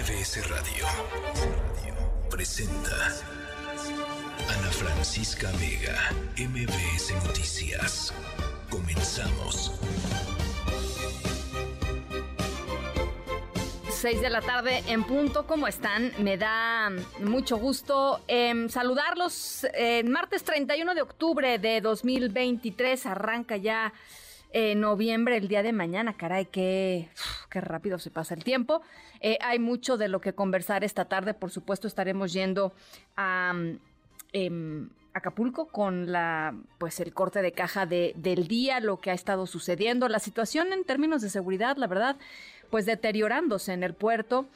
MBS Radio presenta Ana Francisca Vega, MBS Noticias. Comenzamos. 6 de la tarde en punto. ¿Cómo están? Me da mucho gusto eh, saludarlos. Eh, martes 31 de octubre de 2023 arranca ya eh, noviembre, el día de mañana. Caray, qué, qué rápido se pasa el tiempo. Eh, hay mucho de lo que conversar esta tarde. Por supuesto, estaremos yendo a em, Acapulco con la pues el corte de caja de, del día, lo que ha estado sucediendo, la situación en términos de seguridad, la verdad, pues deteriorándose en el puerto.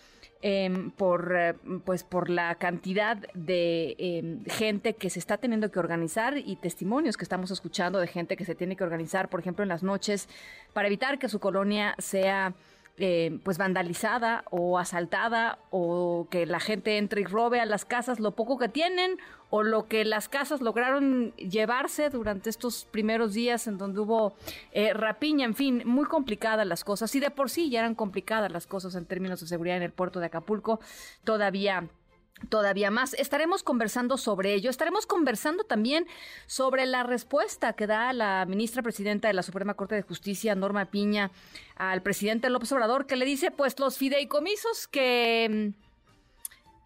Em, por eh, pues por la cantidad de em, gente que se está teniendo que organizar y testimonios que estamos escuchando de gente que se tiene que organizar, por ejemplo, en las noches para evitar que su colonia sea eh, pues vandalizada o asaltada o que la gente entre y robe a las casas lo poco que tienen o lo que las casas lograron llevarse durante estos primeros días en donde hubo eh, rapiña, en fin, muy complicadas las cosas. Y de por sí ya eran complicadas las cosas en términos de seguridad en el puerto de Acapulco, todavía todavía más. Estaremos conversando sobre ello. Estaremos conversando también sobre la respuesta que da la ministra presidenta de la Suprema Corte de Justicia, Norma Piña, al presidente López Obrador, que le dice, pues los fideicomisos que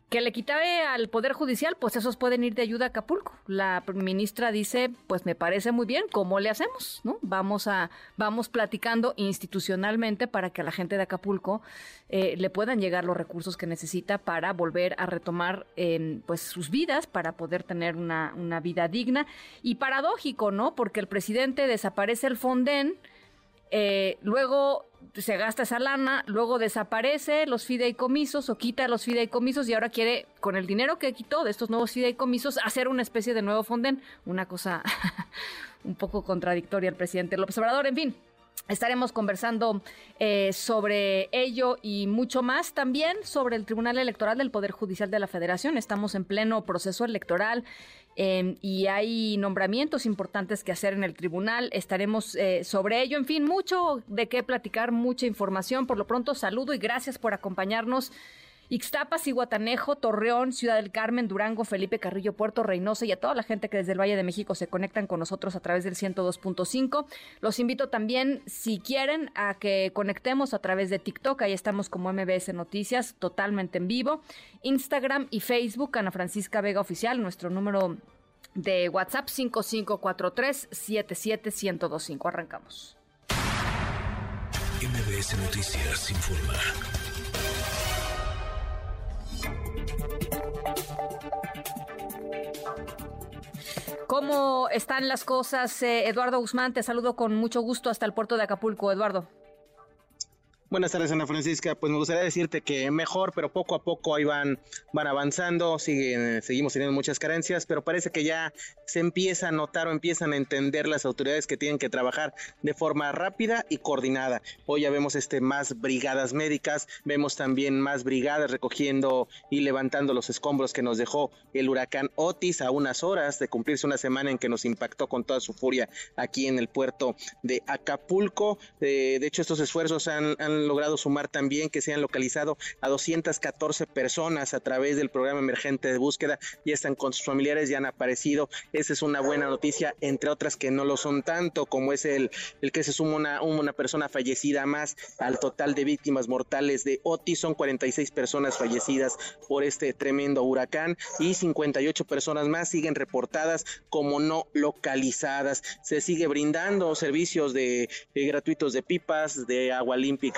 que le quitabe al Poder Judicial, pues esos pueden ir de ayuda a Acapulco. La ministra dice, pues me parece muy bien, ¿cómo le hacemos? ¿No? Vamos a, vamos platicando institucionalmente para que a la gente de Acapulco eh, le puedan llegar los recursos que necesita para volver a retomar pues sus vidas, para poder tener una, una vida digna. Y paradójico, ¿no? Porque el presidente desaparece el Fonden, eh, luego se gasta esa lana, luego desaparece los fideicomisos o quita los fideicomisos y ahora quiere, con el dinero que quitó de estos nuevos fideicomisos, hacer una especie de nuevo fonden. Una cosa un poco contradictoria el presidente López Obrador. En fin, Estaremos conversando eh, sobre ello y mucho más también sobre el Tribunal Electoral del Poder Judicial de la Federación. Estamos en pleno proceso electoral eh, y hay nombramientos importantes que hacer en el tribunal. Estaremos eh, sobre ello. En fin, mucho de qué platicar, mucha información. Por lo pronto, saludo y gracias por acompañarnos. Ixtapas, Iguatanejo, Torreón, Ciudad del Carmen, Durango, Felipe Carrillo, Puerto Reynosa y a toda la gente que desde el Valle de México se conectan con nosotros a través del 102.5. Los invito también, si quieren, a que conectemos a través de TikTok. Ahí estamos como MBS Noticias, totalmente en vivo. Instagram y Facebook, Ana Francisca Vega Oficial, nuestro número de WhatsApp 5543-77125. Arrancamos. MBS Noticias informa. ¿Cómo están las cosas? Eh, Eduardo Guzmán, te saludo con mucho gusto hasta el puerto de Acapulco. Eduardo. Buenas tardes, Ana Francisca. Pues me gustaría decirte que mejor, pero poco a poco ahí van, van avanzando. Siguen, seguimos teniendo muchas carencias, pero parece que ya se empieza a notar o empiezan a entender las autoridades que tienen que trabajar de forma rápida y coordinada. Hoy ya vemos este más brigadas médicas, vemos también más brigadas recogiendo y levantando los escombros que nos dejó el huracán Otis a unas horas de cumplirse una semana en que nos impactó con toda su furia aquí en el puerto de Acapulco. Eh, de hecho, estos esfuerzos han, han logrado sumar también que se han localizado a 214 personas a través del programa emergente de búsqueda, ya están con sus familiares, ya han aparecido, esa es una buena noticia, entre otras que no lo son tanto, como es el, el que se suma una, una persona fallecida más al total de víctimas mortales de Otis, son 46 personas fallecidas por este tremendo huracán y 58 personas más siguen reportadas como no localizadas. Se sigue brindando servicios de, de gratuitos de pipas, de agua limpia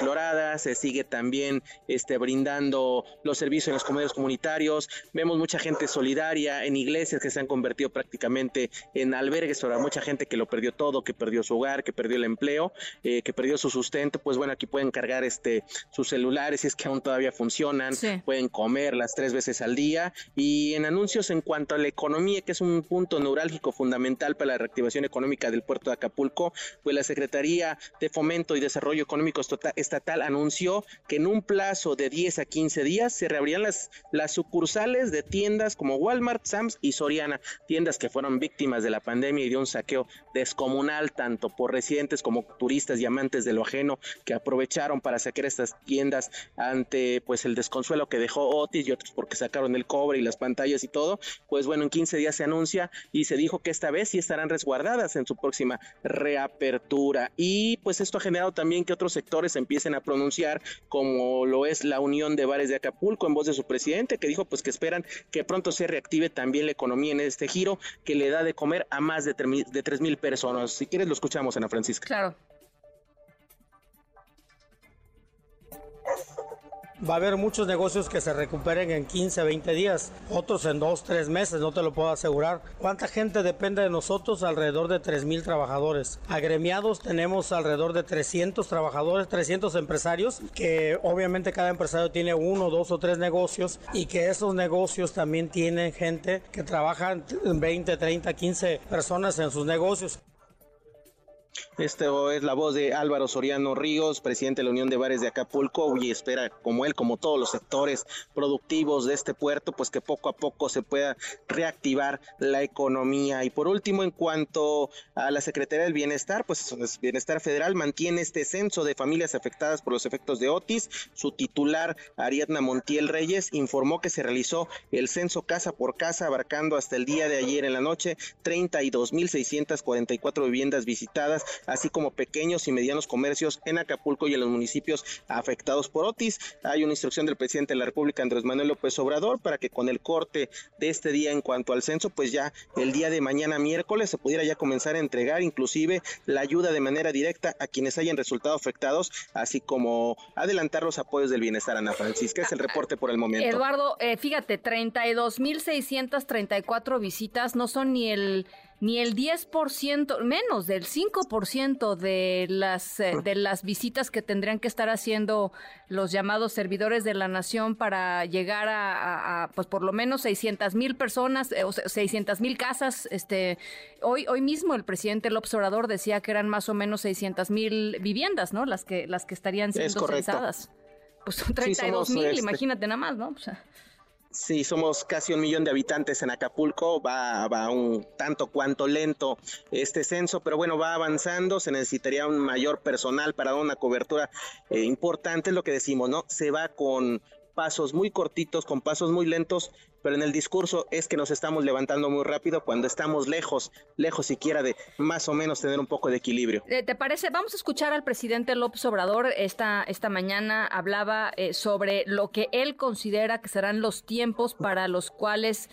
se sigue también este, brindando los servicios en los comedores comunitarios. Vemos mucha gente solidaria en iglesias que se han convertido prácticamente en albergues para mucha gente que lo perdió todo, que perdió su hogar, que perdió el empleo, eh, que perdió su sustento. Pues bueno, aquí pueden cargar este sus celulares si es que aún todavía funcionan, Sí. pueden comer las tres veces al día. Y en anuncios en cuanto a la economía, que es un punto neurálgico fundamental para la reactivación económica del puerto de Acapulco, pues la Secretaría de Fomento y Desarrollo Económico Estata- Estatal estatal anunció que en un plazo de 10 a 15 días se reabrían las, las sucursales de tiendas como Walmart, Sams y Soriana, tiendas que fueron víctimas de la pandemia y de un saqueo descomunal tanto por residentes como turistas y amantes de lo ajeno que aprovecharon para saquear estas tiendas ante pues el desconsuelo que dejó Otis y otros porque sacaron el cobre y las pantallas y todo, pues bueno, en 15 días se anuncia y se dijo que esta vez sí estarán resguardadas en su próxima reapertura. Y pues esto ha generado también que otros sectores empiecen a pronunciar como lo es la Unión de Bares de Acapulco en voz de su presidente que dijo pues que esperan que pronto se reactive también la economía en este giro que le da de comer a más de, 3 mil personas. Si quieres lo escuchamos, Ana Francisca. Claro. Va a haber muchos negocios que se recuperen en 15, 20 días, otros en 2, 3 meses, no te lo puedo asegurar. ¿Cuánta gente depende de nosotros? Alrededor de 3 mil trabajadores. Agremiados tenemos alrededor de 300 trabajadores, 300 empresarios, que obviamente cada empresario tiene uno, dos o tres negocios y que esos negocios también tienen gente que trabaja 20, 30, 15 personas en sus negocios. Este es la voz de Álvaro Soriano Ríos, presidente de la Unión de Bares de Acapulco, y espera, como él, como todos los sectores productivos de este puerto, pues que poco a poco se pueda reactivar la economía. Y por último, en cuanto a la Secretaría del Bienestar, pues Bienestar Federal mantiene este censo de familias afectadas por los efectos de Otis. Su titular, Ariadna Montiel Reyes, informó que se realizó el censo casa por casa, abarcando hasta el día de ayer en la noche 32.644 viviendas visitadas así como pequeños y medianos comercios en Acapulco y en los municipios afectados por Otis. Hay una instrucción del presidente de la República, Andrés Manuel López Obrador, para que con el corte de este día en cuanto al censo, pues ya el día de mañana miércoles se pudiera ya comenzar a entregar inclusive la ayuda de manera directa a quienes hayan resultado afectados, así como adelantar los apoyos del bienestar. Ana Francisca, es el reporte por el momento. Eduardo, eh, fíjate, 32.634 visitas no son ni el ni el 10%, menos del 5% de las, eh, de las visitas que tendrían que estar haciendo los llamados servidores de la nación para llegar a, pues por lo menos 600 mil personas, eh, o 600 mil casas. Este, hoy, hoy mismo el presidente López Obrador decía que eran más o menos 600 mil viviendas, ¿no? Las que, las que estarían siendo censadas. Pues son 32 mil, este imagínate nada más, ¿no? O sea, Sí, somos casi un millón de habitantes en Acapulco, va, va un tanto cuanto lento este censo, pero bueno, va avanzando, se necesitaría un mayor personal para dar una cobertura eh, importante, es lo que decimos, ¿no? Se va con pasos muy cortitos, con pasos muy lentos, pero en el discurso es que nos estamos levantando muy rápido cuando estamos lejos, lejos siquiera de más o menos tener un poco de equilibrio. Eh, ¿Te parece? Vamos a escuchar al presidente López Obrador. Esta, esta mañana hablaba eh, sobre lo que él considera que serán los tiempos para los cuales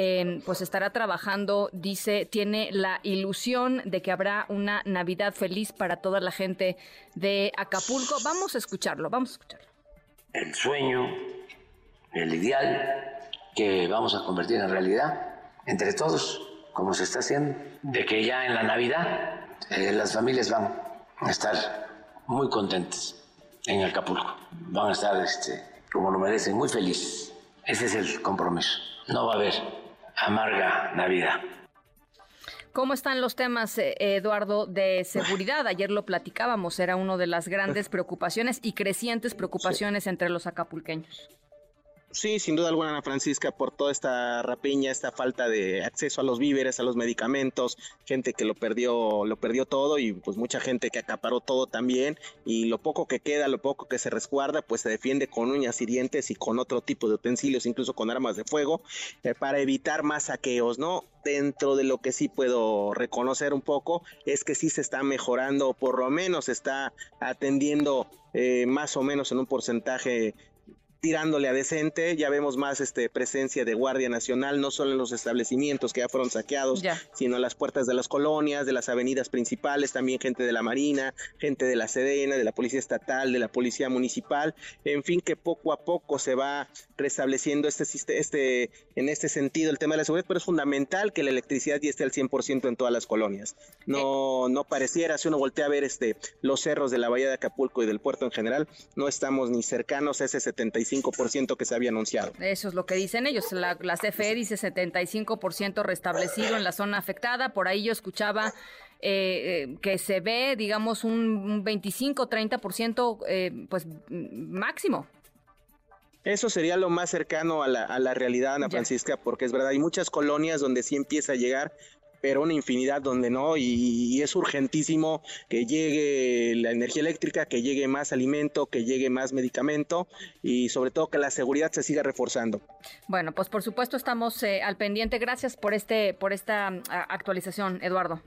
eh, pues estará trabajando, dice, tiene la ilusión de que habrá una Navidad feliz para toda la gente de Acapulco. Vamos a escucharlo, vamos a escucharlo el sueño, el ideal que vamos a convertir en realidad entre todos, como se está haciendo, de que ya en la Navidad eh, las familias van a estar muy contentas en Acapulco, van a estar, este, como lo merecen, muy felices. Ese es el compromiso. No va a haber amarga Navidad. ¿Cómo están los temas, eh, Eduardo, de seguridad? Ayer lo platicábamos, era una de las grandes preocupaciones y crecientes preocupaciones entre los acapulqueños. Sí, sin duda alguna, Ana Francisca, por toda esta rapiña, esta falta de acceso a los víveres, a los medicamentos, gente que lo perdió, lo perdió todo y pues mucha gente que acaparó todo también y lo poco que queda, lo poco que se resguarda, pues se defiende con uñas y dientes y con otro tipo de utensilios, incluso con armas de fuego, eh, para evitar más saqueos, ¿no? Dentro de lo que sí puedo reconocer un poco es que sí se está mejorando, por lo menos se está atendiendo eh, más o menos en un porcentaje tirándole a decente, ya vemos más este presencia de Guardia Nacional, no solo en los establecimientos que ya fueron saqueados, sino en las puertas de las colonias, de las avenidas principales, también gente de la Marina, gente de la Sedena, de la Policía Estatal, de la Policía Municipal, en fin, que poco a poco se va restableciendo este, este en este sentido el tema de la seguridad, pero es fundamental que la electricidad ya esté al 100% en todas las colonias. No, no pareciera, si uno voltea a ver este, los cerros de la Bahía de Acapulco y del puerto en general, no estamos ni cercanos a ese 75 75% que se había anunciado. Eso es lo que dicen ellos. La, la CFE dice 75% restablecido en la zona afectada. Por ahí yo escuchaba eh, que se ve, digamos, un 25-30% eh, pues máximo. Eso sería lo más cercano a la, a la realidad, Ana Francisca, porque es verdad, hay muchas colonias donde sí empieza a llegar, pero una infinidad donde no, y, es urgentísimo que llegue la energía eléctrica, que llegue más alimento, que llegue más medicamento y sobre todo que la seguridad se siga reforzando. Bueno, pues por supuesto estamos eh, al pendiente. Gracias por este, por esta actualización, Eduardo.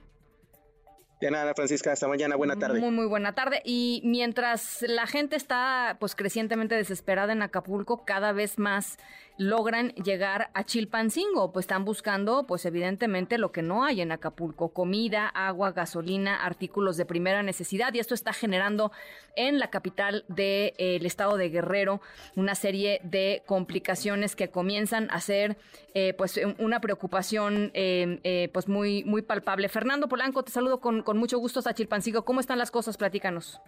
De nada, Francisca, hasta mañana, buena tarde. Muy, muy buena tarde. Y mientras la gente está pues crecientemente desesperada en Acapulco, cada vez más logran llegar a Chilpancingo, pues están buscando pues evidentemente lo que no hay en Acapulco, comida, agua, gasolina, artículos de primera necesidad y esto está generando en la capital del estado de Guerrero una serie de complicaciones que comienzan a ser eh, pues una preocupación eh, eh, pues muy, muy palpable. Fernando Polanco, te saludo con con mucho gusto, Sachilpancingo. ¿Cómo están las cosas? Platícanos.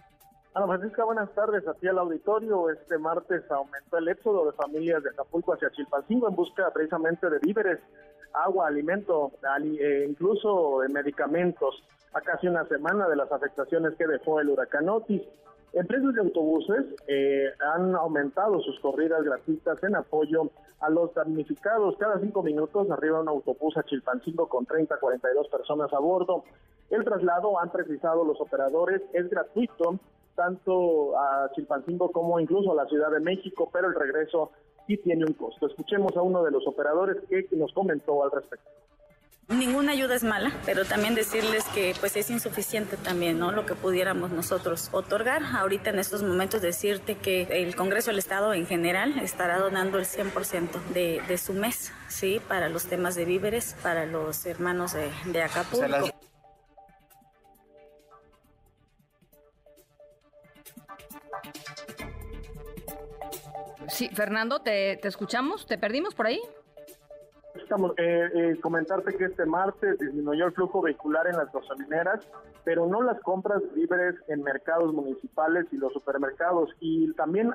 Ana Francisca, buenas tardes. Aquí al auditorio. Este martes aumentó el éxodo de familias de Acapulco hacia Chilpancingo en busca precisamente de víveres, agua, alimento, e incluso de medicamentos. A casi una semana de las afectaciones que dejó el huracán Otis. Empresas de autobuses eh, han aumentado sus corridas gratuitas en apoyo a los damnificados. Cada cinco minutos arriba un autobús a Chilpancingo con 30 42 personas a bordo. El traslado, han precisado los operadores, es gratuito tanto a Chilpancingo como incluso a la Ciudad de México, pero el regreso sí tiene un costo. Escuchemos a uno de los operadores que nos comentó al respecto. Ninguna ayuda es mala, pero también decirles que pues es insuficiente también, ¿no? Lo que pudiéramos nosotros otorgar. Ahorita en estos momentos decirte que el Congreso del Estado en general estará donando el 100% de, de su mes, ¿sí? Para los temas de víveres, para los hermanos de, de Acapulco. Sí, Fernando, ¿te, te escuchamos? ¿Te perdimos por ahí? Estamos, eh, eh, comentarte que este martes disminuyó el flujo vehicular en las gasolineras, pero no las compras libres en mercados municipales y los supermercados. Y también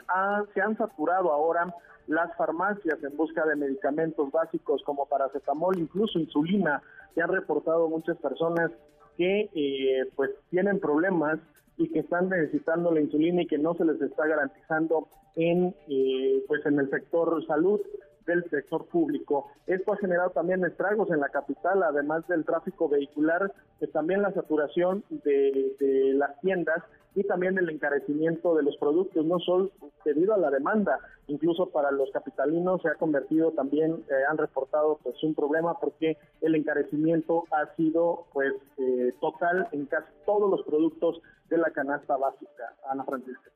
se han saturado ahora las farmacias en busca de medicamentos básicos como paracetamol, incluso insulina, que han reportado muchas personas que eh, pues tienen problemas y que están necesitando la insulina y que no se les está garantizando en eh, pues en el sector salud del sector público. Esto ha generado también estragos en la capital, además del tráfico vehicular, pues también la saturación de, de las tiendas y también el encarecimiento de los productos, no solo debido a la demanda, incluso para los capitalinos se ha convertido también, eh, han reportado pues un problema porque el encarecimiento ha sido pues eh, total en casi todos los productos de la canasta básica, Ana Francisca.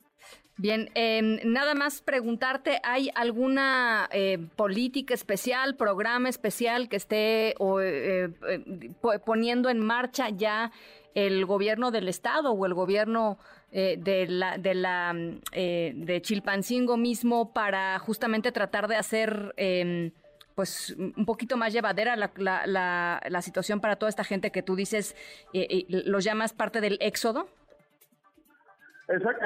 Bien, em, nada más preguntarte, ¿hay alguna eh, política especial, programa especial que esté poniendo en marcha ya el gobierno del estado o el gobierno eh, de la de la eh, de Chilpancingo mismo para justamente tratar de hacer em, pues un poquito más llevadera la, la, la, situación para toda esta gente que tú dices eh, los llamas parte del éxodo Exacto.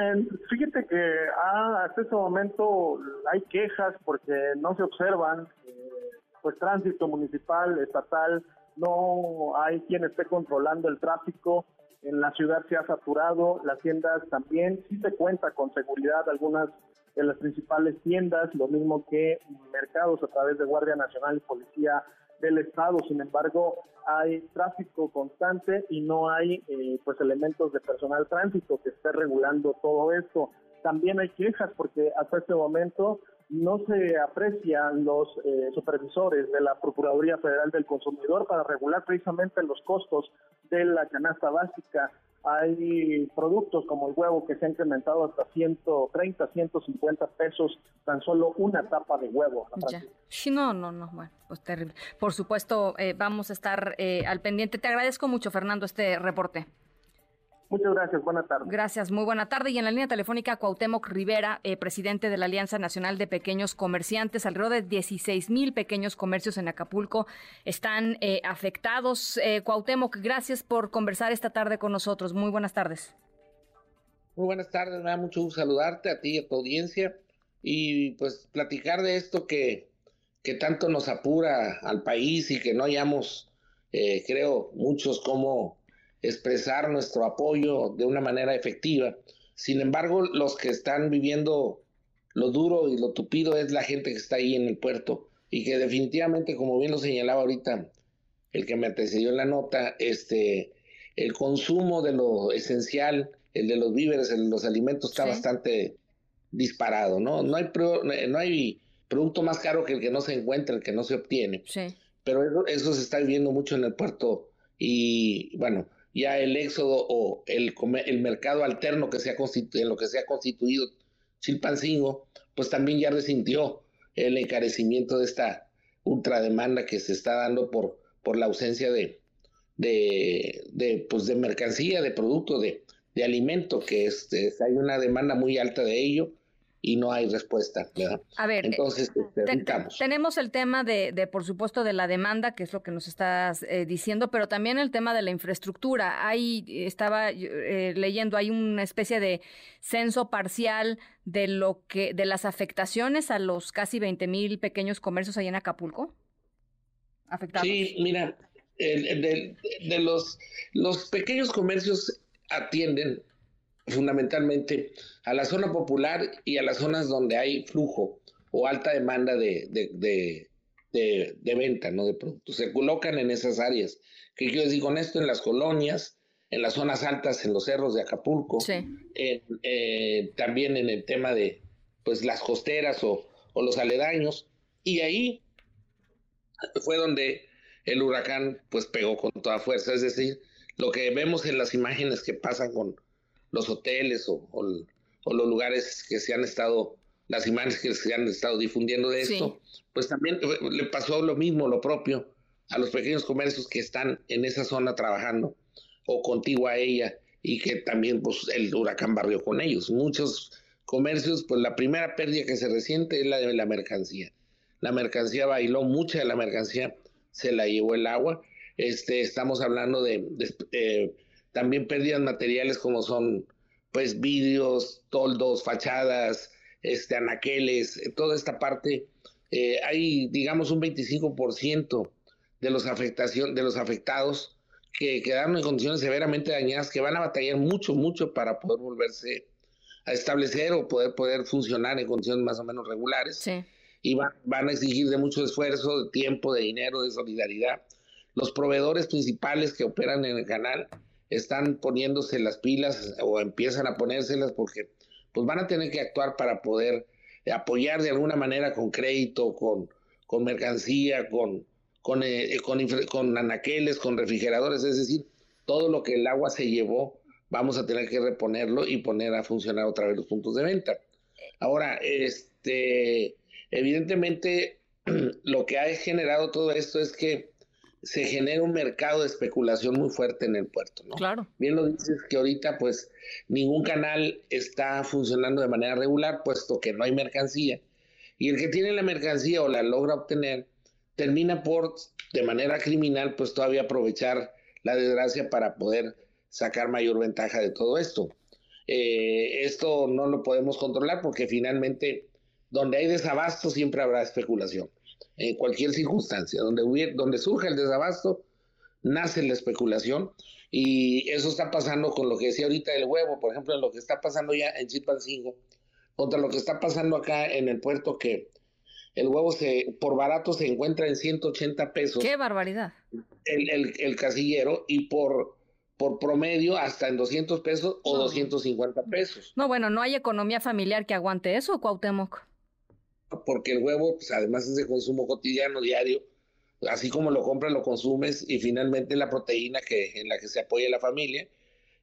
Fíjate que ah, hasta este momento hay quejas porque no se observan pues tránsito municipal, estatal, no hay quien esté controlando el tráfico, en la ciudad se ha saturado, las tiendas también, sí se cuenta con seguridad algunas de las principales tiendas, lo mismo que mercados a través de Guardia Nacional y Policía del Estado, sin embargo hay tráfico constante y no hay eh, pues elementos de personal tránsito que esté regulando todo esto. También hay quejas porque hasta este momento no se aprecian los eh, supervisores de la Procuraduría Federal del Consumidor para regular precisamente los costos de la canasta básica. Hay productos como el huevo que se ha incrementado hasta 130, 150 pesos, tan solo una tapa de huevo. No, no, no, bueno, pues terrible. Por supuesto, eh, vamos a estar eh, al pendiente. Te agradezco mucho, Fernando, este reporte. Muchas gracias, buena tarde. Gracias, muy buena tarde. Y en la línea telefónica, Cuauhtémoc Rivera, eh, presidente de la Alianza Nacional de Pequeños Comerciantes. Alrededor de 16 mil pequeños comercios en Acapulco están eh, afectados. Eh, Cuauhtémoc, gracias por conversar esta tarde con nosotros. Muy buenas tardes. Muy buenas tardes, me da mucho gusto saludarte a ti y a tu audiencia y pues platicar de esto que, que tanto nos apura al país y que no hayamos, creo, muchos como expresar nuestro apoyo de una manera efectiva. Sin embargo, los que están viviendo lo duro y lo tupido es la gente que está ahí en el puerto y que definitivamente, como bien lo señalaba ahorita el que me antecedió en la nota, este, el consumo de lo esencial, el de los víveres, el de los alimentos está bastante disparado, ¿no? No hay, no hay producto más caro que el que no se encuentra, el que no se obtiene. Pero eso, se está viviendo mucho en el puerto y bueno, ya el éxodo o el, el mercado alterno que se ha constituido, en lo que se ha constituido Chilpancingo, pues también ya resintió el encarecimiento de esta ultrademanda que se está dando por, por la ausencia de, de, de, pues de mercancía, de producto, de, de alimento, que este, hay una demanda muy alta de ello y no hay respuesta. A ver, entonces este, tenemos el tema de, de, por supuesto, de la demanda, que es lo que nos estás eh, diciendo, pero también el tema de la infraestructura. Hay, estaba eh, leyendo, hay una especie de censo parcial de lo que, de las afectaciones a los casi 20 mil pequeños comercios ahí en Acapulco. Afectados. Sí, mira, de, de los, los pequeños comercios atienden fundamentalmente a la zona popular y a las zonas donde hay flujo o alta demanda de, de, venta, ¿no? De productos. Se colocan en esas áreas. ¿Qué quiero decir con esto? En las colonias, en las zonas altas, en los cerros de Acapulco, eh, también en el tema de pues las costeras o, o los aledaños. Y ahí fue donde el huracán pues pegó con toda fuerza. Es decir, lo que vemos en las imágenes que pasan con los hoteles o, los lugares que se han estado, las imágenes que se han estado difundiendo de esto, pues también le pasó lo mismo, lo propio a los pequeños comercios que están en esa zona trabajando o contigo a ella y que también pues el huracán barrió con ellos. Muchos comercios, pues la primera pérdida que se resiente es la de la mercancía. La mercancía bailó, mucha de la mercancía se la llevó el agua. Este, estamos hablando de, de también pérdidas materiales como son pues vidrios, toldos, fachadas, este, anaqueles, eh, toda esta parte. Eh, hay, digamos, un 25% de los, afectación, de los afectados que quedaron en condiciones severamente dañadas, que van a batallar mucho, mucho para poder volverse a establecer o poder, poder funcionar en condiciones más o menos regulares. Y van, van a exigir de mucho esfuerzo, de tiempo, de dinero, de solidaridad. Los proveedores principales que operan en el canal están poniéndose las pilas o empiezan a ponérselas porque pues van a tener que actuar para poder apoyar de alguna manera con crédito, con, con mercancía, con, con, eh, con, con anaqueles, con refrigeradores, es decir, todo lo que el agua se llevó, vamos a tener que reponerlo y poner a funcionar otra vez los puntos de venta. Ahora, este, evidentemente, lo que ha generado todo esto es que se genera un mercado de especulación muy fuerte en el puerto, ¿no? Claro. Bien lo dices que ahorita pues ningún canal está funcionando de manera regular puesto que no hay mercancía y el que tiene la mercancía o la logra obtener termina por de manera criminal pues todavía aprovechar la desgracia para poder sacar mayor ventaja de todo esto. Eh, esto no lo podemos controlar porque finalmente donde hay desabasto siempre habrá especulación en cualquier circunstancia. Donde, donde surge el desabasto, nace la especulación y eso está pasando con lo que decía ahorita el huevo, por ejemplo, en lo que está pasando ya en Chilpancingo, contra lo que está pasando acá en el puerto que el huevo se por barato se encuentra en 180 pesos. ¡Qué barbaridad! El, el, casillero y por por promedio hasta en 200 pesos o 250 pesos. No, bueno, no hay economía familiar que aguante eso, Cuauhtémoc porque el huevo, pues, además es de consumo cotidiano, diario, así como lo compras, lo consumes, y finalmente la proteína que, en la que se apoya la familia,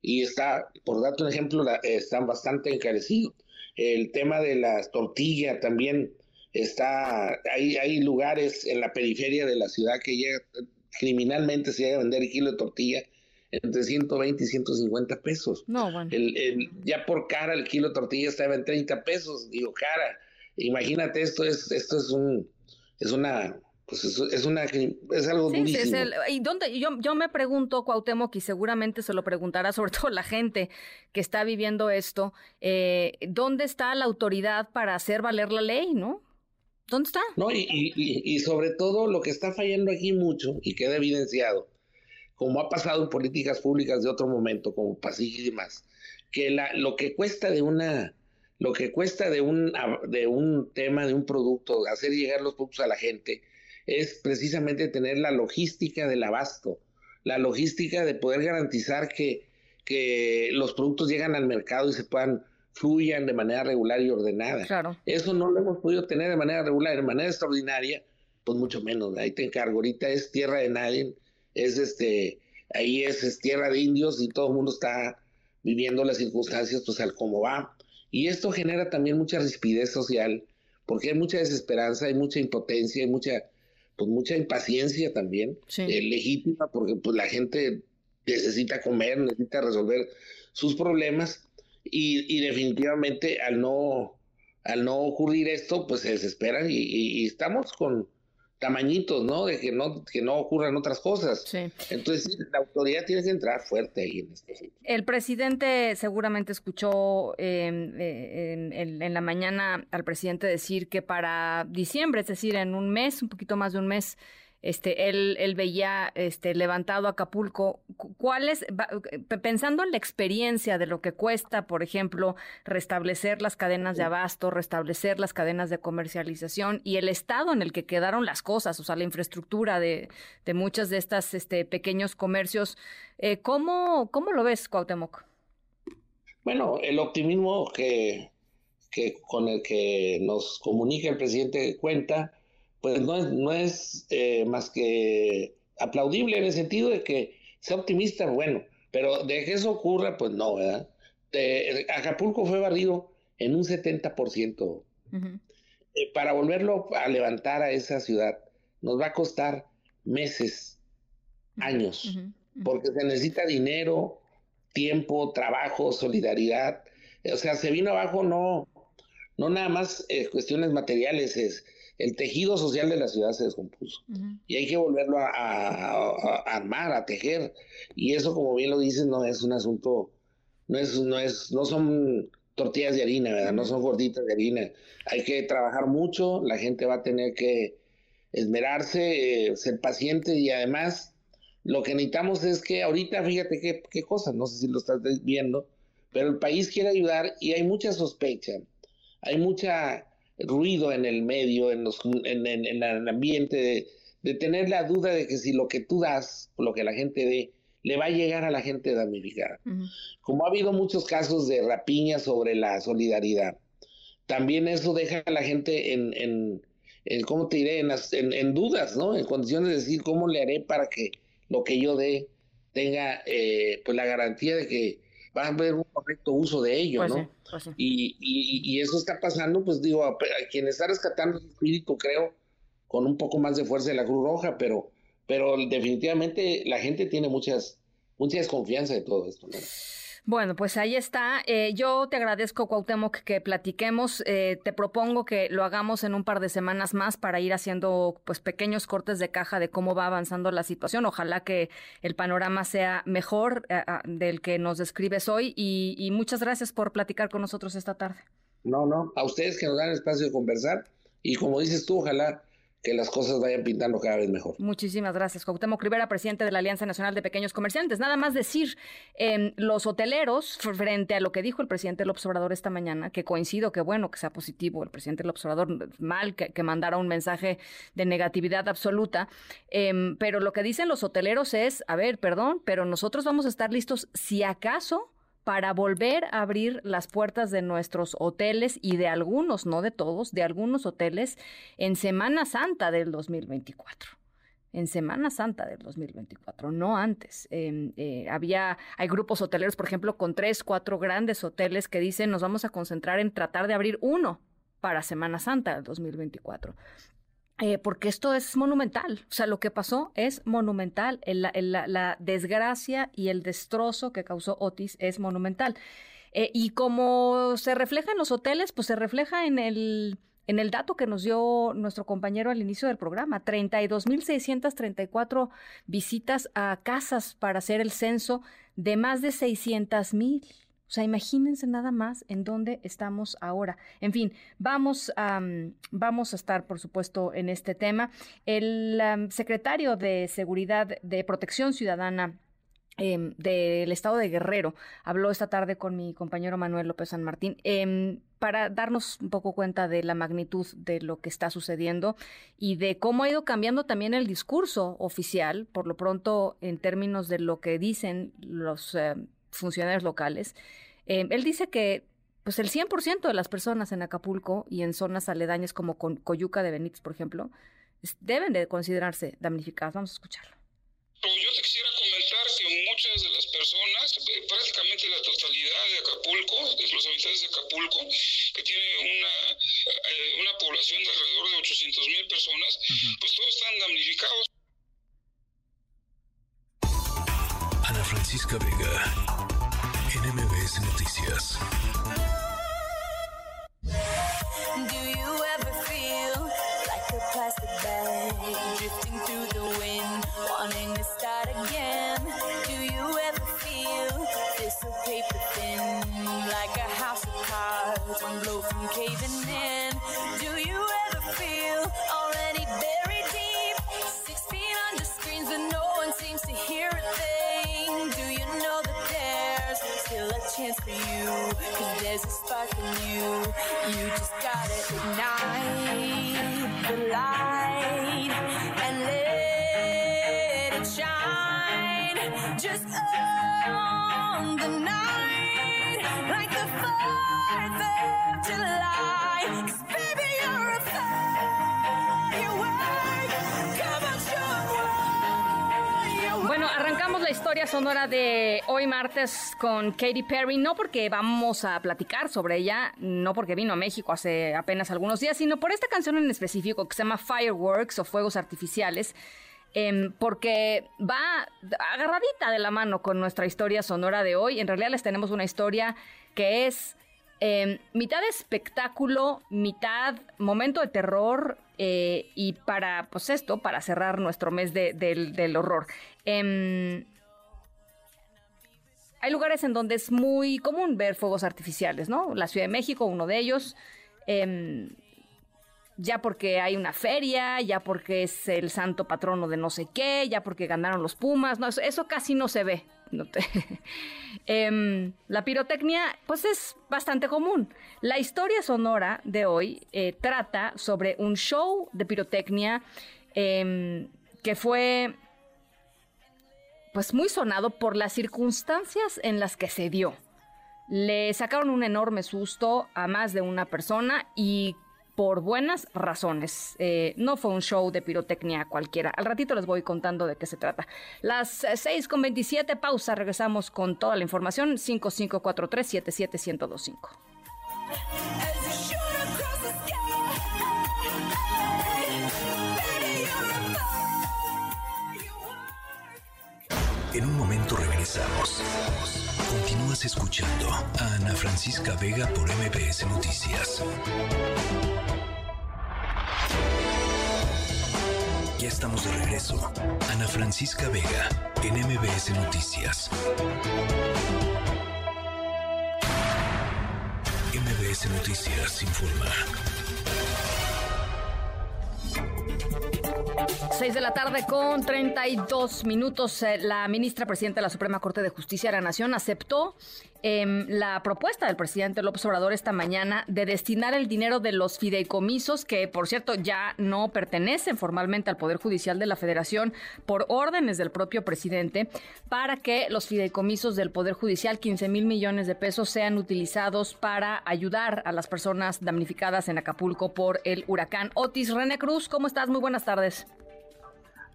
y está, por darte un ejemplo, la, están bastante encarecidos. El tema de las tortillas también está, hay, hay lugares en la periferia de la ciudad que llega, criminalmente se llega a vender el kilo de tortilla entre 120 y 150 pesos. No, bueno. El, ya por cara el kilo de tortilla estaba en 30 pesos, digo cara Imagínate, esto es, esto es un, es una, pues es, una, es algo sí, Es el, y dónde, yo, yo me pregunto, Cuauhtémoc, y seguramente se lo preguntará sobre todo la gente que está viviendo esto, eh, ¿dónde está la autoridad para hacer valer la ley, no? ¿Dónde está? No, y, y, y, sobre todo lo que está fallando aquí mucho y queda evidenciado, como ha pasado en políticas públicas de otro momento, como PASIG y demás, que la, lo que cuesta de una, lo que cuesta de un, de un tema, de un producto, hacer llegar los productos a la gente, es precisamente tener la logística del abasto, la logística de poder garantizar que, que los productos llegan al mercado y se puedan fluyan de manera regular y ordenada. Claro. Eso no lo hemos podido tener de manera regular, de manera extraordinaria, pues mucho menos. Ahí te encargo. Ahorita es tierra de nadie, es este, ahí es, tierra de indios y todo el mundo está viviendo las circunstancias pues al como va. Y esto genera también mucha rispidez social, porque hay mucha desesperanza, hay mucha impotencia, hay mucha, pues mucha impaciencia también, eh, legítima, porque pues la gente necesita comer, necesita resolver sus problemas y, definitivamente al no, al no ocurrir esto, pues se desesperan y, estamos con tamañitos, ¿no? De que no, que no ocurran otras cosas. Entonces, la autoridad tiene que entrar fuerte ahí en este El presidente seguramente escuchó em, eh, en, en, la mañana al presidente decir que para diciembre, es decir, en un mes, un poquito más de un mes, este, él, él veía este, levantado Acapulco. ¿Cuál es, pensando en la experiencia de lo que cuesta, por ejemplo, restablecer las cadenas de abasto, restablecer las cadenas de comercialización y el estado en el que quedaron las cosas, o sea, la infraestructura de, de muchas de estas este, pequeños comercios, eh, ¿cómo, ¿cómo lo ves, Cuauhtémoc? Bueno, el optimismo que, que con el que nos comunica el presidente cuenta pues no es, no es eh, más que aplaudible en el sentido de que sea optimista, bueno, pero de que eso ocurra, pues no, ¿verdad? Acapulco fue barrido en un 70%. Eh, para volverlo a levantar a esa ciudad nos va a costar meses, años, porque se necesita dinero, tiempo, trabajo, solidaridad. O sea, se vino abajo no, no nada más eh, cuestiones materiales, es el tejido social de la ciudad se descompuso y hay que volverlo a, armar, a tejer. Y eso, como bien lo dices, no es un asunto, no es, no es, no son tortillas de harina, ¿verdad? No son gorditas de harina. Hay que trabajar mucho, la gente va a tener que esmerarse, eh, ser paciente y además lo que necesitamos es que ahorita, fíjate qué, qué cosa, no sé si lo estás viendo, pero el país quiere ayudar y hay mucha sospecha, hay mucha ruido en el medio, en, los, en, el ambiente, de, tener la duda de que si lo que tú das, lo que la gente dé, le va a llegar a la gente damnificada. Como ha habido muchos casos de rapiña sobre la solidaridad, también eso deja a la gente en, en, en ¿cómo te diré? En, en, dudas, ¿no? En condiciones de decir, ¿cómo le haré para que lo que yo dé tenga eh, pues la garantía de que va a haber un correcto uso de ello, pues ¿no? Pues y, y, eso está pasando, pues digo, a, quien está rescatando su espíritu, creo, con un poco más de fuerza de la Cruz Roja, pero, pero definitivamente la gente tiene muchas, mucha desconfianza de todo esto, ¿no? Bueno, pues ahí está. Eh, yo te agradezco, Cuauhtémoc, que platiquemos. Eh, te propongo que lo hagamos en un par de semanas más para ir haciendo pues pequeños cortes de caja de cómo va avanzando la situación. Ojalá que el panorama sea mejor eh, del que nos describes hoy y, y muchas gracias por platicar con nosotros esta tarde. No, no, a ustedes que nos dan espacio de conversar y como dices tú, ojalá que las cosas vayan pintando cada vez mejor. Muchísimas gracias, Cuauhtémoc Rivera, presidente de la Alianza Nacional de Pequeños Comerciantes. Nada más decir, eh, los hoteleros, frente a lo que dijo el presidente López Obrador esta mañana, que coincido, que bueno que sea positivo, el presidente López Obrador, mal que, mandara un mensaje de negatividad absoluta, em, pero lo que dicen los hoteleros es, a ver, perdón, pero nosotros vamos a estar listos si acaso para volver a abrir las puertas de nuestros hoteles y de algunos, no de todos, de algunos hoteles en Semana Santa del 2024 en Semana Santa del 2024, no antes. Em, eh, había, hay grupos hoteleros, por ejemplo, con tres, cuatro grandes hoteles que dicen nos vamos a concentrar en tratar de abrir uno para Semana Santa del 2024. Eh, porque esto es monumental. O sea, lo que pasó es monumental. la, desgracia y el destrozo que causó Otis es monumental. Eh, y como se refleja en los hoteles, pues se refleja en el, en el dato que nos dio nuestro compañero al inicio del programa. 32.634 visitas a casas para hacer el censo de más de 600.000 O sea, imagínense nada más en dónde estamos ahora. En fin, vamos a, vamos a estar, por supuesto, en este tema. El secretario de Seguridad de Protección Ciudadana em, del estado de Guerrero habló esta tarde con mi compañero Manuel López San Martín em, para darnos un poco cuenta de la magnitud de lo que está sucediendo y de cómo ha ido cambiando también el discurso oficial, por lo pronto en términos de lo que dicen los em, funcionarios locales. Eh, él dice que pues el 100% de las personas en Acapulco y en zonas aledañas como con Coyuca de Benítez, por ejemplo, deben de considerarse damnificadas. Vamos a escucharlo. Yo te quisiera comentar que muchas de las personas, eh, prácticamente la totalidad de Acapulco, de los habitantes de Acapulco, que tiene una, eh, una población de alrededor de 800 mil personas, pues todos están damnificados. One blow from caving in? Do you ever feel already buried deep, six feet under screens, but no one seems to hear a thing? Do you know that there's still a chance for you? Cause there's a spark in you. You just gotta ignite the light Bueno, arrancamos la historia sonora de hoy martes con Katy Perry, no porque vamos a platicar sobre ella, no porque vino a México hace apenas algunos días, sino por esta canción en específico que se llama Fireworks o Fuegos Artificiales, em, porque va agarradita de la mano con nuestra historia sonora de hoy. En realidad les tenemos una historia que es em, mitad espectáculo, mitad momento de terror eh, y para, pues esto, para cerrar nuestro mes de- del, del horror. Em, hay lugares en donde es muy común ver fuegos artificiales, ¿no? La Ciudad de México, uno de ellos. em, ya porque hay una feria, ya porque es el santo patrono de no sé qué, ya porque ganaron los Pumas, no, eso casi no se ve. Em, la pirotecnia, pues es bastante común. La historia sonora de hoy eh, trata sobre un show de pirotecnia em, que fue pues muy sonado por las circunstancias en las que se dio. Le sacaron un enorme susto a más de una persona y por buenas razones. Eh, no fue un show de pirotecnia cualquiera. Al ratito les voy contando de qué se trata. Las eh, 6 con 27, pausa. Regresamos con toda la información. 5543-77125. En un momento regresamos. Continúas escuchando a Ana Francisca Vega por MBS Noticias. Ya estamos de regreso. Ana Francisca Vega en MBS Noticias. MBS Noticias informa. 6 de la tarde con 32 minutos. Eh, La ministra presidenta de la Suprema Corte de Justicia de la Nación aceptó em, la propuesta del presidente López Obrador esta mañana de destinar el dinero de los fideicomisos, que por cierto ya no pertenecen formalmente al Poder Judicial de la Federación por órdenes del propio presidente, para que los fideicomisos del Poder Judicial, 15 mil millones de pesos, sean utilizados para ayudar a las personas damnificadas en Acapulco por el huracán Otis. René Cruz, ¿cómo estás? Muy buenas tardes.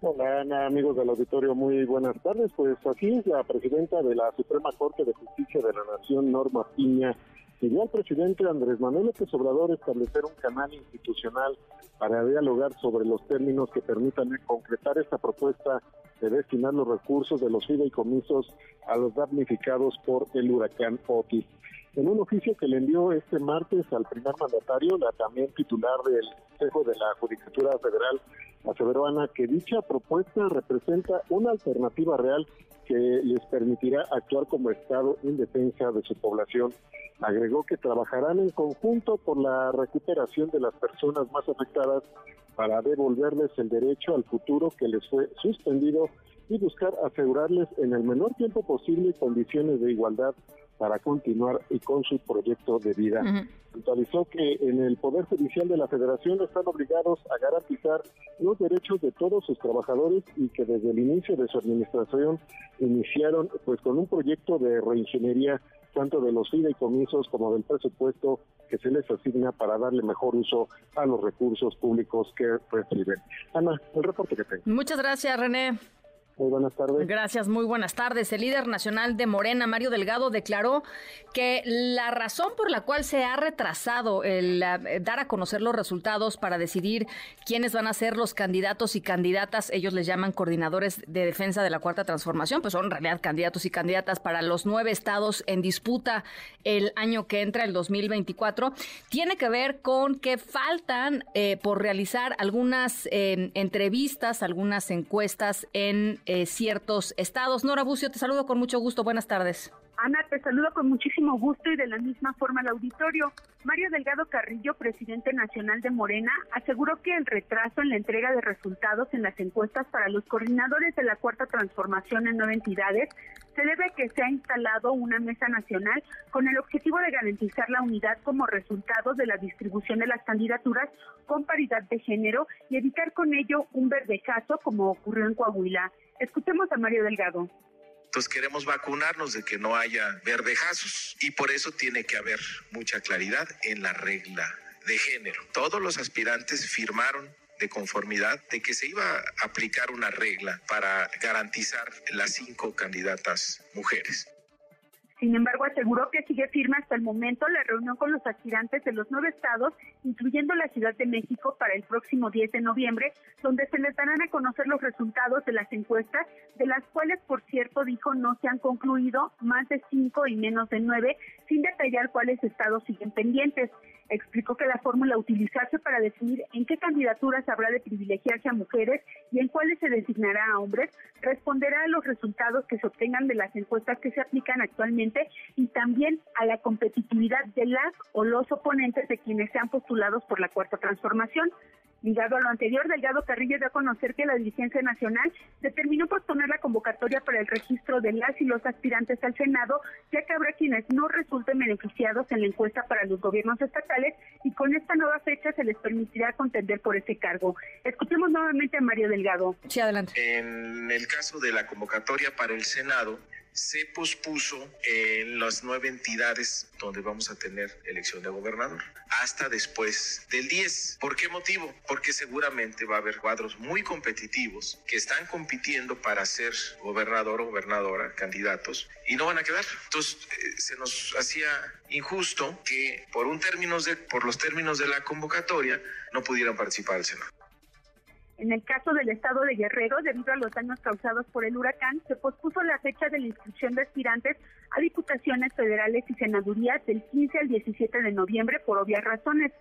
Hola amigos del auditorio, muy buenas tardes. Pues así es, la presidenta de la Suprema Corte de Justicia de la Nación, Norma Piña, pidió al presidente Andrés Manuel López Obrador establecer un canal institucional para dialogar sobre los términos que permitan concretar esta propuesta de destinar los recursos de los fideicomisos a los damnificados por el huracán Otis. En un oficio que le envió este martes al primer mandatario, la también titular del Consejo de la Judicatura Federal aseveró Ana que dicha propuesta representa una alternativa real que les permitirá actuar como Estado en defensa de su población. Agregó que trabajarán en conjunto por la recuperación de las personas más afectadas para devolverles el derecho al futuro que les fue suspendido y buscar asegurarles en el menor tiempo posible condiciones de igualdad para continuar y con su proyecto de vida. Puntualizó que en el Poder Judicial de la Federación están obligados a garantizar los derechos de todos sus trabajadores y que desde el inicio de su administración iniciaron pues con un proyecto de reingeniería tanto de los fideicomisos como del presupuesto que se les asigna para darle mejor uso a los recursos públicos que reciben. Ana, el reporte que tengo. Muchas gracias, René. Muy buenas tardes. Gracias, muy buenas tardes. El líder nacional de Morena, Mario Delgado, declaró que la razón por la cual se ha retrasado el eh, dar a conocer los resultados para decidir quiénes van a ser los candidatos y candidatas, ellos les llaman coordinadores de defensa de la Cuarta Transformación, pues son en realidad candidatos y candidatas para los nueve estados en disputa el año que entra, el 2024, tiene que ver con que faltan eh, por realizar algunas eh, entrevistas, algunas encuestas en ciertos estados. Nora Bucio, te saludo con mucho gusto. Buenas tardes. Ana, te saludo con muchísimo gusto y de la misma forma al auditorio. Mario Delgado Carrillo, presidente nacional de Morena, aseguró que el retraso en la entrega de resultados en las encuestas para los coordinadores de la Cuarta Transformación en nueve entidades se debe a que se ha instalado una mesa nacional con el objetivo de garantizar la unidad como resultado de la distribución de las candidaturas con paridad de género y evitar con ello un verdejazo como ocurrió en Coahuila. Escuchemos a Mario Delgado. Entonces queremos vacunarnos de que no haya verdejazos y por eso tiene que haber mucha claridad en la regla de género. Todos los aspirantes firmaron de conformidad de que se iba a aplicar una regla para garantizar las cinco candidatas mujeres. Sin embargo, aseguró que sigue firme hasta el momento la reunión con los aspirantes de los nueve estados, incluyendo la Ciudad de México, para el próximo 10 de noviembre, donde se les darán a conocer los resultados de las encuestas, de las cuales, por cierto, dijo no se han concluido más de cinco y menos de nueve, sin detallar cuáles estados siguen pendientes explicó que la fórmula utilizarse para definir en qué candidaturas habrá de privilegiarse a mujeres y en cuáles se designará a hombres responderá a los resultados que se obtengan de las encuestas que se aplican actualmente y también a la competitividad de las o los oponentes de quienes sean postulados por la cuarta transformación. Ligado a lo anterior, Delgado Carrillo dio a conocer que la dirigencia nacional determinó posponer la convocatoria para el registro de las y los aspirantes al Senado, ya que habrá quienes no resulten beneficiados en la encuesta para los gobiernos estatales y con esta nueva fecha se les permitirá contender por ese cargo. Escuchemos nuevamente a Mario Delgado. Sí, adelante. En el caso de la convocatoria para el Senado, se pospuso en las nueve entidades donde vamos a tener elección de gobernador hasta después del 10. ¿Por qué motivo? Porque seguramente va a haber cuadros muy competitivos que están compitiendo para ser gobernador o gobernadora, candidatos, y no van a quedar. Entonces eh, se nos hacía injusto que por un de, por los términos de la convocatoria no pudieran participar el Senado. En el caso del estado de Guerrero, debido a los daños causados por el huracán, se pospuso la fecha de la inscripción de aspirantes a diputaciones federales y senadurías del 15 al 17 de noviembre por obvias razones.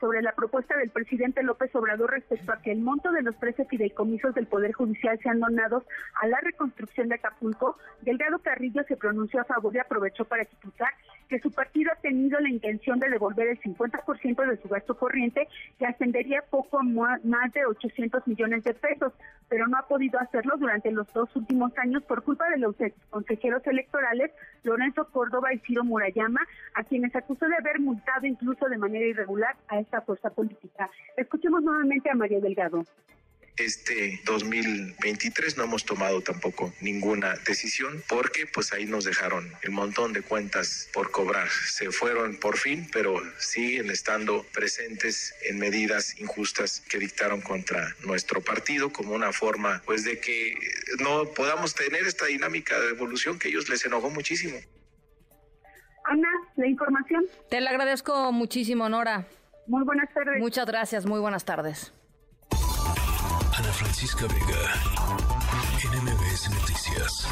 Sobre la propuesta del presidente López Obrador respecto a que el monto de los 13 fideicomisos del Poder Judicial sean donados a la reconstrucción de Acapulco, Delgado Carrillo se pronunció a favor y aprovechó para explicar que su partido ha tenido la intención de devolver el 50% de su gasto corriente, que ascendería poco más de 800 millones de pesos, pero no ha podido hacerlo durante los dos últimos años por culpa de los consejeros electorales Lorenzo Córdoba y Ciro Murayama, a quienes acusó de haber multado incluso de manera irregular a esta fuerza política. Escuchemos nuevamente a María Delgado este 2023 no hemos tomado tampoco ninguna decisión porque pues ahí nos dejaron el montón de cuentas por cobrar. Se fueron por fin, pero siguen estando presentes en medidas injustas que dictaron contra nuestro partido como una forma pues de que no podamos tener esta dinámica de evolución que ellos les enojó muchísimo. Ana, la información. Te la agradezco muchísimo, Nora. Muy buenas tardes. Muchas gracias, muy buenas tardes. Ana Francisca Vega, NMBS Noticias.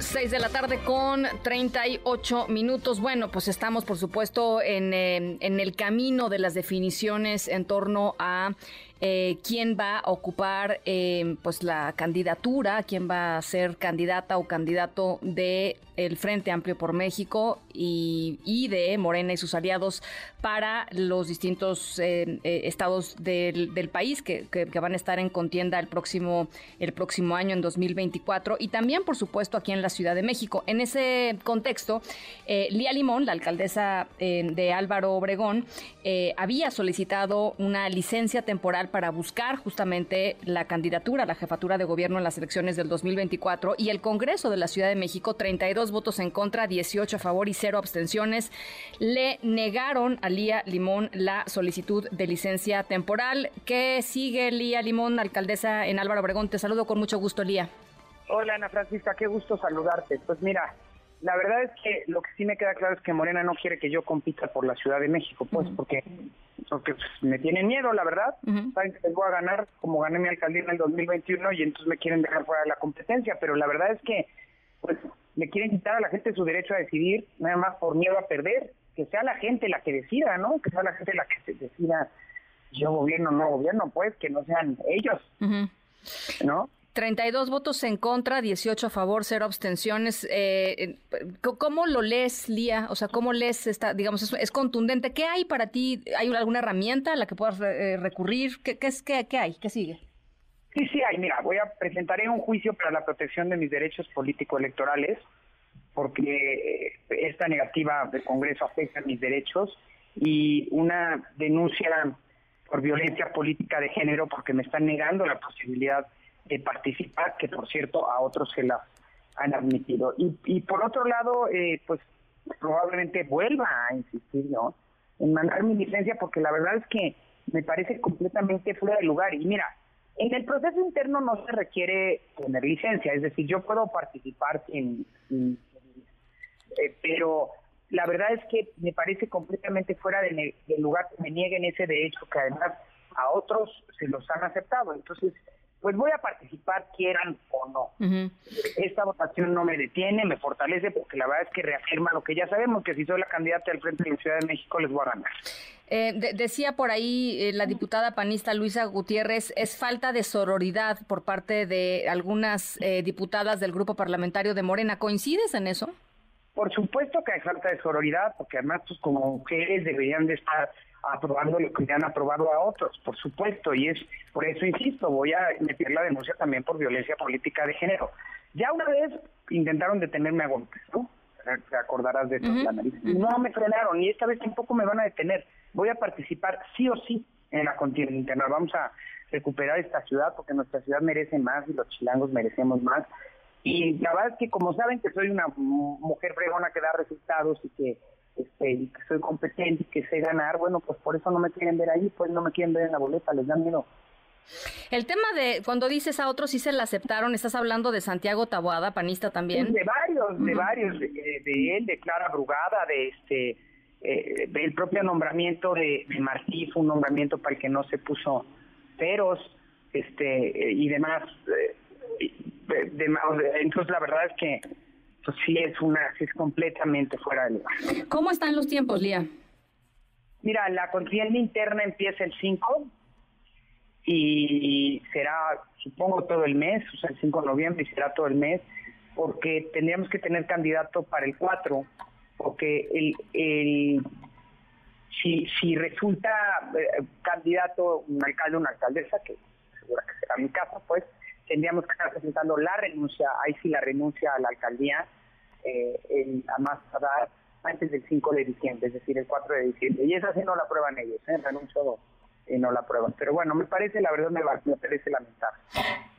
6 de la tarde con 38 minutos. Bueno, pues estamos, por supuesto, en, eh, en el camino de las definiciones en torno a eh, quién va a ocupar eh, pues la candidatura, quién va a ser candidata o candidato de el Frente Amplio por México y, de Morena y sus aliados para los distintos eh, estados del, país que, van a estar en contienda el próximo, el próximo año, en 2024, y también, por supuesto, aquí en la Ciudad de México. En ese contexto, Lía Limón, la alcaldesa de Álvaro Obregón, había solicitado una licencia temporal para buscar justamente la candidatura a la jefatura de gobierno en las elecciones del 2024 y el Congreso de la Ciudad de México, 32 votos en contra, 18 a favor y 0 abstenciones, le negaron a Lía Limón la solicitud de licencia temporal. ¿Qué sigue Lía Limón, alcaldesa en Álvaro Obregón? Te saludo con mucho gusto, Lía. Hola Ana Francisca, qué gusto saludarte. Pues mira, la verdad es que lo que sí me queda claro es que Morena no quiere que yo compita por la Ciudad de México, pues, porque, porque pues, me tienen miedo, la verdad. Saben que les voy a ganar como gané mi alcaldía en el 2021 y entonces me quieren dejar fuera de la competencia, pero la verdad es que, pues, le quieren quitar a la gente su derecho a decidir, nada más por miedo a perder. Que sea la gente la que decida, ¿no? Que sea la gente la que decida yo gobierno o no gobierno, pues, que no sean ellos, ¿no? 32 votos en contra, 18 a favor, cero abstenciones. Eh, ¿Cómo lo lees, Lía? O sea, ¿cómo lees esta, digamos, es, contundente? ¿Qué hay para ti? ¿Hay alguna herramienta a la que puedas eh, recurrir? ¿Qué, qué, es, qué, ¿Qué hay? ¿Qué sigue? Sí, sí hay. Mira, voy a presentaré un juicio para la protección de mis derechos político-electorales porque eh, esta negativa del Congreso afecta mis derechos y una denuncia por violencia política de género porque me están negando la posibilidad de participar, que por cierto a otros se la han admitido. Y, y por otro lado, eh, pues probablemente vuelva a insistir ¿no? en mandar mi licencia porque la verdad es que me parece completamente fuera de lugar. Y mira, en el proceso interno no se requiere tener licencia, es decir, yo puedo participar sin, eh, pero la verdad es que me parece completamente fuera del lugar que me nieguen ese derecho que además a otros se los han aceptado. Entonces, pues voy a participar, quieran o no. Esta votación no me detiene, me fortalece, porque la verdad es que reafirma lo que ya sabemos, que si soy la candidata del Frente de la Ciudad de México les voy a ganar. Eh, decía por ahí eh, la diputada panista Luisa Gutiérrez, es falta de sororidad por parte de algunas eh, diputadas del grupo parlamentario de Morena. ¿Coincides en eso? Por supuesto que hay falta de sororidad, porque además pues, como mujeres deberían de estar aprobando lo que ya han aprobado a otros, por supuesto, y es por eso insisto, voy a meter la denuncia también por violencia política de género. Ya una vez intentaron detenerme a golpes, ¿no? Te acordarás de eso, No me frenaron y esta vez tampoco me van a detener. Voy a participar sí o sí en la contienda interna. Vamos a recuperar esta ciudad porque nuestra ciudad merece más y los chilangos merecemos más. Y la verdad es que como saben que soy una mujer fregona que da resultados y que este, y que soy competente y que sé ganar, bueno, pues por eso no me quieren ver ahí, pues no me quieren ver en la boleta, les da miedo. El tema de cuando dices a otros sí se la aceptaron, estás hablando de Santiago Taboada, panista también. de varios, de varios, de, él, de Clara Brugada, de este, eh, del propio nombramiento de, de, Martí, fue un nombramiento para el que no se puso ceros, este, y demás. Eh, entonces la verdad es que pues sí es una, es completamente fuera de lugar. ¿Cómo están los tiempos, Lía? Mira, la contienda interna empieza el 5 y será, supongo, todo el mes, o sea, el 5 de noviembre y será todo el mes, porque tendríamos que tener candidato para el 4, porque el, el si, si resulta eh, candidato un alcalde o una alcaldesa, que seguro que será mi caso, pues tendríamos que estar presentando la renuncia, ahí sí la renuncia a la alcaldía, eh, a más tardar antes del 5 de diciembre, es decir, el 4 de diciembre. Y esa sí no la prueban ellos, ¿eh? renuncio y no la prueban. Pero bueno, me parece, la verdad, me, me parece lamentable.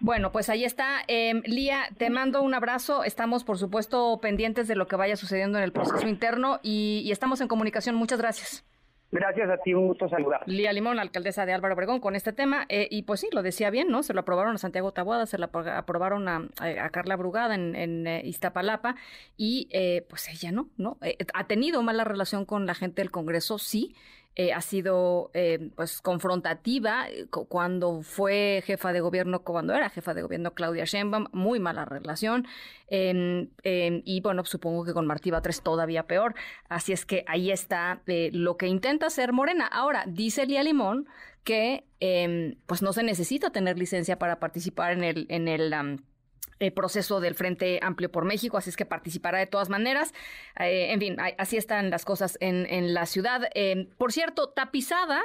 Bueno, pues ahí está. Eh, Lía, te mando un abrazo. Estamos, por supuesto, pendientes de lo que vaya sucediendo en el proceso interno y estamos en comunicación. Muchas gracias. Gracias a ti, un gusto saludar. Lía Limón, alcaldesa de Álvaro Obregón, con este tema. Eh, y pues sí, lo decía bien, ¿no? Se lo aprobaron a Santiago Tabuada, se lo aprobaron a, Carla Brugada en, eh, Iztapalapa y eh, pues ella no, ¿no? ha tenido mala relación con la gente del Congreso, sí. Eh, ha sido eh, pues confrontativa cuando fue jefa de gobierno, cuando era jefa de gobierno Claudia Sheinbaum, muy mala relación. Em, em, y bueno, supongo que con Martí Batres todavía peor. Así es que ahí está lo que intenta hacer Morena. Ahora, dice Lía Limón que em, pues no se necesita tener licencia para participar en el, en el el proceso del Frente Amplio por México, así es que participará de todas maneras. Eh, en fin, así están las cosas en, la ciudad. Eh, por cierto, tapizada,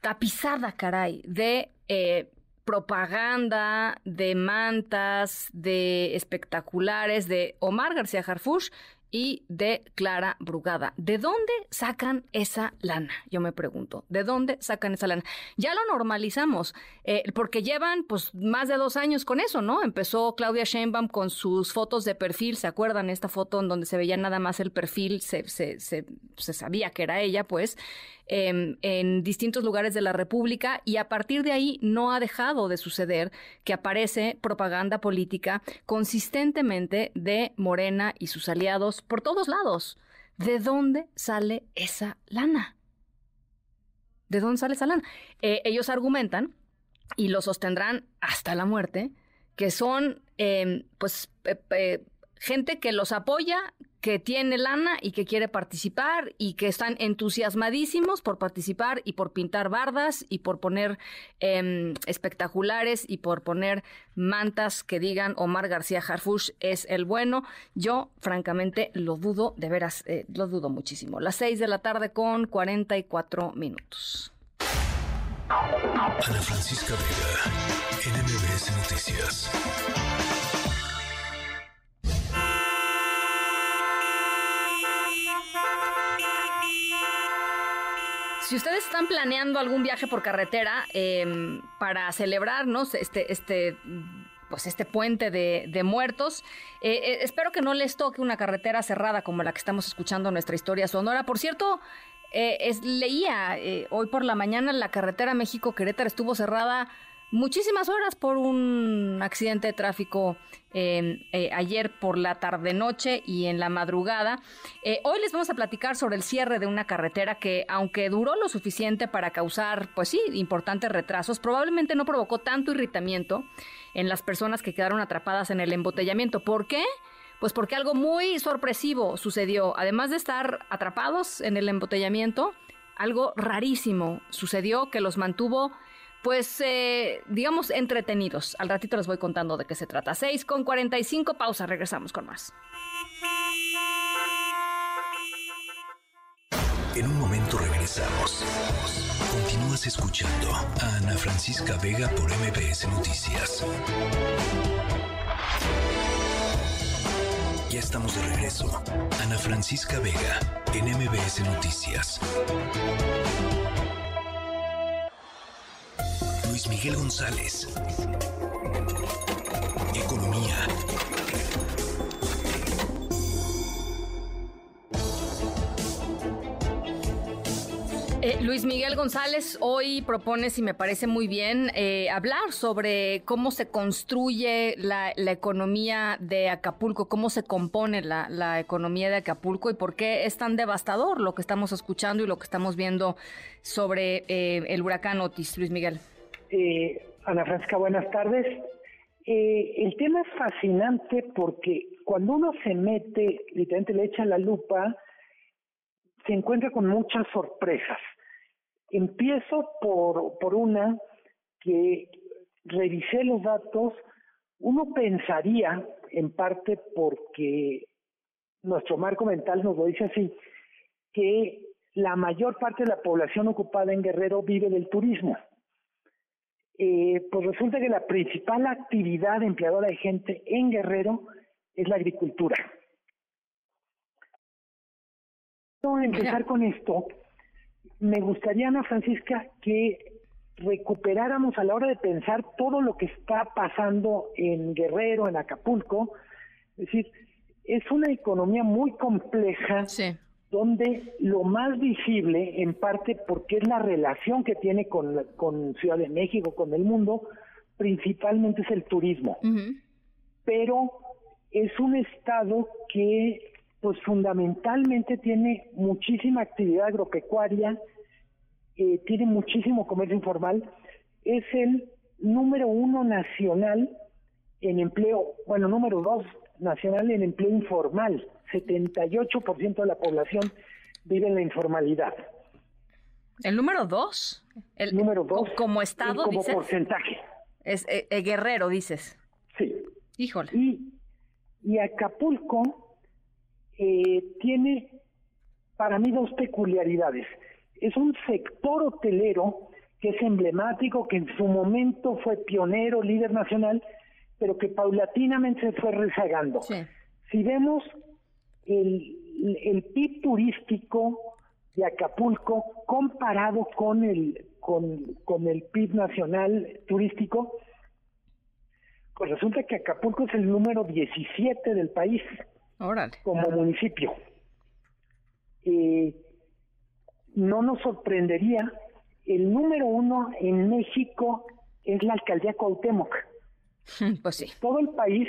tapizada, caray, de eh, propaganda, de mantas, de espectaculares de Omar García Harfush y de Clara Brugada. ¿De dónde sacan esa lana? Yo me pregunto, ¿de dónde sacan esa lana? Ya lo normalizamos, eh, porque llevan pues más de dos años con eso, ¿no? Empezó Claudia Sheinbaum con sus fotos de perfil, ¿se acuerdan? Esta foto en donde se veía nada más el perfil, se, se, se, se sabía que era ella, pues. Em, en distintos lugares de la República y a partir de ahí no ha dejado de suceder que aparece propaganda política consistentemente de Morena y sus aliados por todos lados. ¿De dónde sale esa lana? ¿De dónde sale esa lana? Eh, ellos argumentan y lo sostendrán hasta la muerte, que son em, pues gente que los apoya, que tiene lana y que quiere participar y que están entusiasmadísimos por participar y por pintar bardas y por poner em, espectaculares y por poner mantas que digan Omar García Harfush es el bueno. Yo, francamente, lo dudo, de veras, eh, lo dudo muchísimo. Las seis de la tarde con 44 minutos. Ana Francisca Vega, NMBS Noticias. Si ustedes están planeando algún viaje por carretera em, para celebrarnos este, este, pues este puente de, muertos, eh, eh, espero que no les toque una carretera cerrada como la que estamos escuchando en nuestra historia sonora. Por cierto, eh, es, leía hoy por la mañana la carretera México-Querétaro estuvo cerrada muchísimas horas por un accidente de tráfico em, eh, ayer por la tarde-noche y en la madrugada. Eh, hoy les vamos a platicar sobre el cierre de una carretera que, aunque duró lo suficiente para causar, pues sí, importantes retrasos, probablemente no provocó tanto irritamiento en las personas que quedaron atrapadas en el embotellamiento. ¿Por qué? Pues porque algo muy sorpresivo sucedió. Además de estar atrapados en el embotellamiento, algo rarísimo sucedió que los mantuvo pues, eh, digamos, entretenidos. Al ratito les voy contando de qué se trata. 6 con 45, pausa, regresamos con más. En un momento regresamos. Continúas escuchando a Ana Francisca Vega por MBS Noticias. Ya estamos de regreso. Ana Francisca Vega en MBS Noticias. Miguel González. Economía. Eh, Luis Miguel González, hoy propones, y me parece muy bien, eh, hablar sobre cómo se construye la, economía de Acapulco, cómo se compone la, economía de Acapulco y por qué es tan devastador lo que estamos escuchando y lo que estamos viendo sobre eh, el huracán Otis, Luis Miguel. Ana Francisca, buenas tardes. El tema es fascinante porque cuando uno se mete, literalmente le echa la lupa, se encuentra con muchas sorpresas. Empiezo por, por una que revisé los datos, uno pensaría, en parte porque nuestro marco mental nos lo dice así, que la mayor parte de la población ocupada en Guerrero vive del turismo. Eh, pues resulta que la principal actividad empleadora de gente en Guerrero es la agricultura. Para empezar con esto, me gustaría, Ana Francisca, que recuperáramos a la hora de pensar todo lo que está pasando en Guerrero, en Acapulco. Es decir, es una economía muy compleja. Sí donde lo más visible, en parte porque es la relación que tiene con, con Ciudad de México, con el mundo, principalmente es el turismo. Pero es un estado que pues fundamentalmente tiene muchísima actividad agropecuaria, eh, tiene muchísimo comercio informal, es el número uno nacional en empleo, bueno, número dos nacional en empleo informal. 78% de la población vive en la informalidad. ¿El número dos? El número dos. ¿Como estado, Como porcentaje. Es eh, eh, Guerrero, dices. Sí. Híjole. Y, y Acapulco eh, tiene para mí dos peculiaridades. Es un sector hotelero que es emblemático, que en su momento fue pionero, líder nacional, pero que paulatinamente se fue rezagando. Si vemos el, el PIB turístico de Acapulco comparado con el con, con el PIB nacional turístico, pues resulta que Acapulco es el número 17 del país como municipio. Eh, no nos sorprendería, el número uno en México es la alcaldía Cuauhtémoc. Pues sí. Todo el país,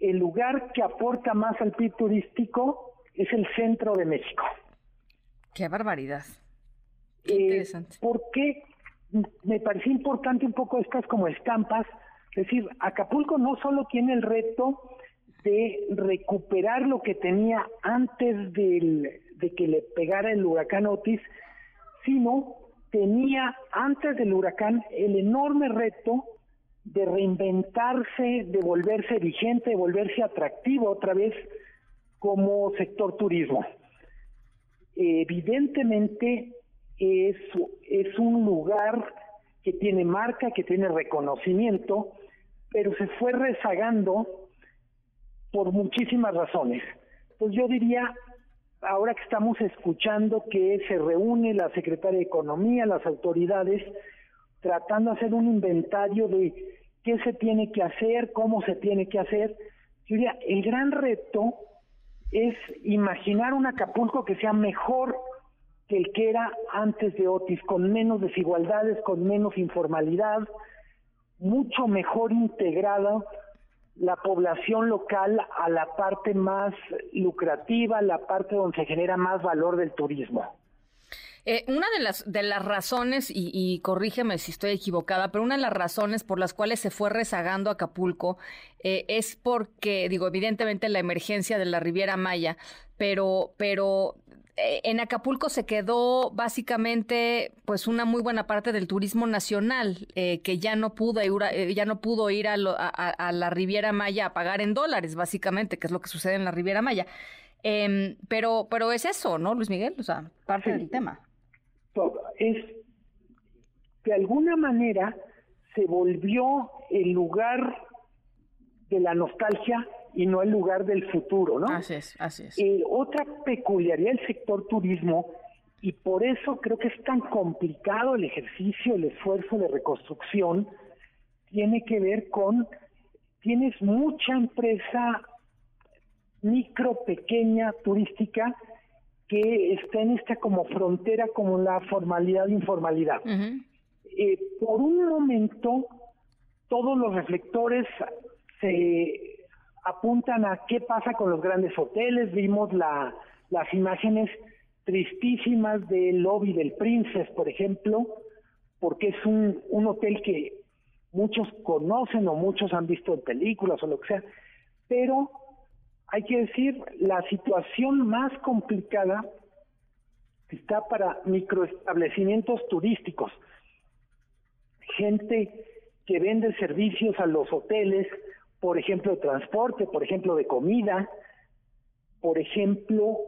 el lugar que aporta más al PIB turístico es el centro de México. Qué barbaridad. Qué eh, interesante. Porque me pareció importante un poco estas como estampas, es decir, Acapulco no solo tiene el reto de recuperar lo que tenía antes del, de que le pegara el huracán Otis, sino tenía antes del huracán el enorme reto de reinventarse, de volverse vigente, de volverse atractivo otra vez como sector turismo. Evidentemente es, es un lugar que tiene marca, que tiene reconocimiento, pero se fue rezagando por muchísimas razones. Pues yo diría, ahora que estamos escuchando que se reúne la Secretaria de Economía, las autoridades, tratando de hacer un inventario de qué se tiene que hacer, cómo se tiene que hacer. Yo diría, el gran reto es imaginar un Acapulco que sea mejor que el que era antes de Otis, con menos desigualdades, con menos informalidad, mucho mejor integrada la población local a la parte más lucrativa, la parte donde se genera más valor del turismo. Eh, una de las, de las razones, y, corrígeme si estoy equivocada, pero una de las razones por las cuales se fue rezagando Acapulco eh, es porque, digo, evidentemente la emergencia de la Riviera Maya, pero, pero en Acapulco se quedó básicamente pues una muy buena parte del turismo nacional que ya no pudo ir, ya no pudo ir a, a, la Riviera Maya a pagar en dólares básicamente que es lo que sucede en la Riviera Maya. Em, pero pero es eso no Luis Miguel o sea parte del tema. Es de alguna manera se volvió el lugar de la nostalgia y no el lugar del futuro, ¿no? Así es, así es. Eh, otra peculiaridad del sector turismo, y por eso creo que es tan complicado el ejercicio, el esfuerzo de reconstrucción, tiene que ver con, tienes mucha empresa micro, pequeña, turística, que está en esta como frontera como la formalidad e informalidad. Eh, por un momento, todos los reflectores se apuntan a qué pasa con los grandes hoteles. Vimos la, las imágenes tristísimas del lobby del Princess, por ejemplo, porque es un, un hotel que muchos conocen o muchos han visto en películas o lo que sea, pero hay que decir, la situación más complicada está para microestablecimientos turísticos, gente que vende servicios a los hoteles, por ejemplo, de transporte, por ejemplo, de comida, por ejemplo,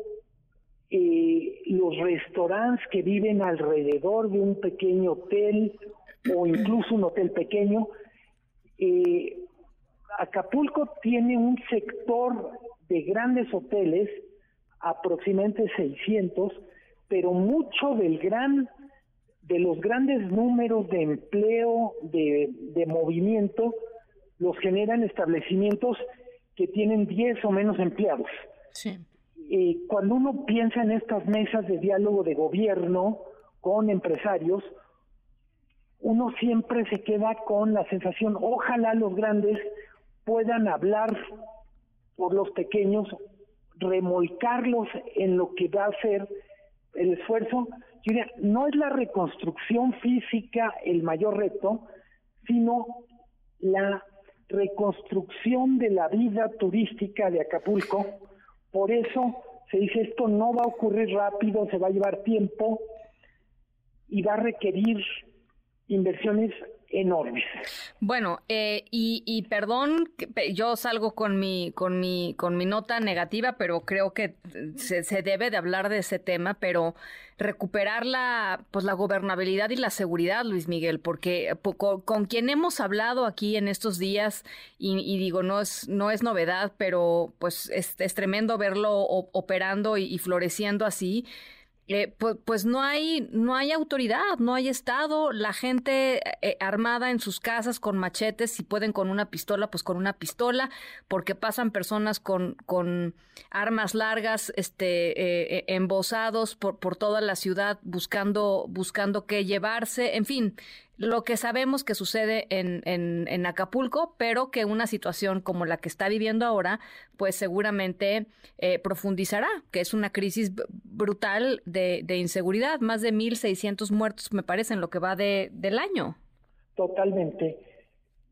eh, los restaurantes que viven alrededor de un pequeño hotel o incluso un hotel pequeño. Eh, Acapulco tiene un sector de grandes hoteles, aproximadamente 600, pero mucho del gran de los grandes números de empleo, de, de movimiento, los generan establecimientos que tienen 10 o menos empleados. Sí. cuando uno piensa en estas mesas de diálogo de gobierno con empresarios, uno siempre se queda con la sensación, ojalá los grandes puedan hablar por los pequeños, remolcarlos en lo que va a ser el esfuerzo, no es la reconstrucción física el mayor reto, sino la reconstrucción de la vida turística de Acapulco. Por eso se dice esto no va a ocurrir rápido, se va a llevar tiempo y va a requerir inversiones enormes. Bueno, eh, y, y, perdón, yo salgo con mi, con mi, con mi nota negativa, pero creo que se, se, debe de hablar de ese tema, pero recuperar la, pues la gobernabilidad y la seguridad, Luis Miguel, porque con, quien hemos hablado aquí en estos días, y, digo, no es, no es novedad, pero pues es, es tremendo verlo operando y floreciendo así eh, pues, pues, no hay no hay autoridad, no hay estado, la gente eh, armada en sus casas con machetes, si pueden con una pistola, pues con una pistola, porque pasan personas con con armas largas, este eh, embosados por por toda la ciudad buscando buscando qué llevarse, en fin, lo que sabemos que sucede en, en, Acapulco, pero que una situación como la que está viviendo ahora, pues seguramente eh, profundizará, que es una crisis brutal de, inseguridad, más de 1.600 muertos, me parece, en lo que va de, del año. Totalmente.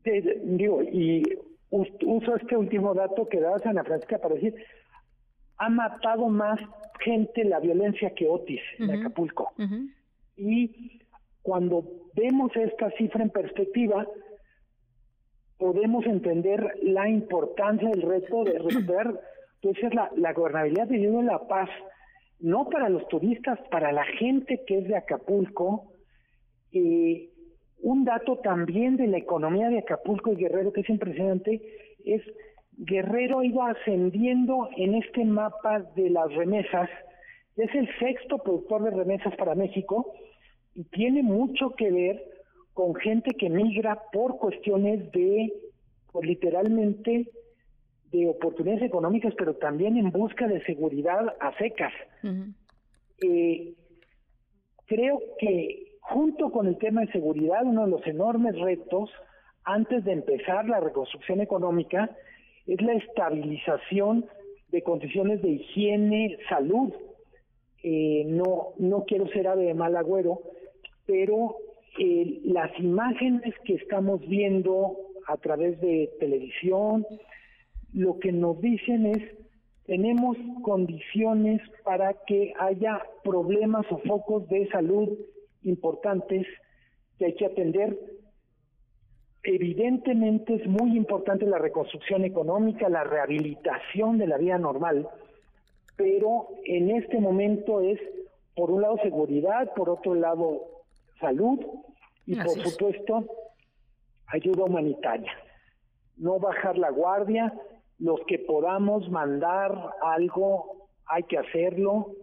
digo, y uso este último dato que da Ana Francisca para decir, ha matado más gente la violencia que Otis en Acapulco. Y cuando vemos esta cifra en perspectiva, podemos entender la importancia del reto de recuperar entonces la, la gobernabilidad de la paz, no para los turistas, para la gente que es de Acapulco. Eh, un dato también de la economía de Acapulco y Guerrero que es impresionante es Guerrero ido ascendiendo en este mapa de las remesas, es el sexto productor de remesas para México y tiene mucho que ver con gente que migra por cuestiones de, pues, literalmente, de oportunidades económicas, pero también en busca de seguridad a secas. eh, creo que junto con el tema de seguridad, uno de los enormes retos antes de empezar la reconstrucción económica es la estabilización de condiciones de higiene, salud. Eh, no, no quiero ser ave de mal agüero, pero eh, las imágenes que estamos viendo a través de televisión, lo que nos dicen es, tenemos condiciones para que haya problemas o focos de salud importantes que hay que atender. Evidentemente es muy importante la reconstrucción económica, la rehabilitación de la vida normal, pero en este momento es, por un lado, seguridad, por otro lado, salud y por supuesto ayuda humanitaria. No bajar la guardia, los que podamos mandar algo hay que hacerlo.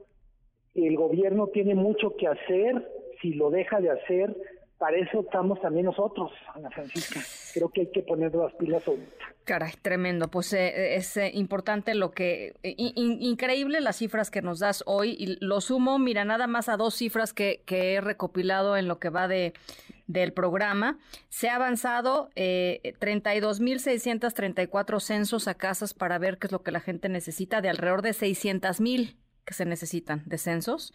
El gobierno tiene mucho que hacer, si lo deja de hacer, para eso estamos también nosotros, Ana Francisca. Creo que hay que poner las pilas ahorita. Caray, tremendo. Pues eh, es eh, importante lo que... increíble las cifras que nos das hoy. Y lo sumo, mira, nada más a dos cifras que, que he recopilado en lo que va de del programa. Se ha avanzado eh, 32.634 censos a casas para ver qué es lo que la gente necesita, de alrededor de 600.000 que se necesitan de censos.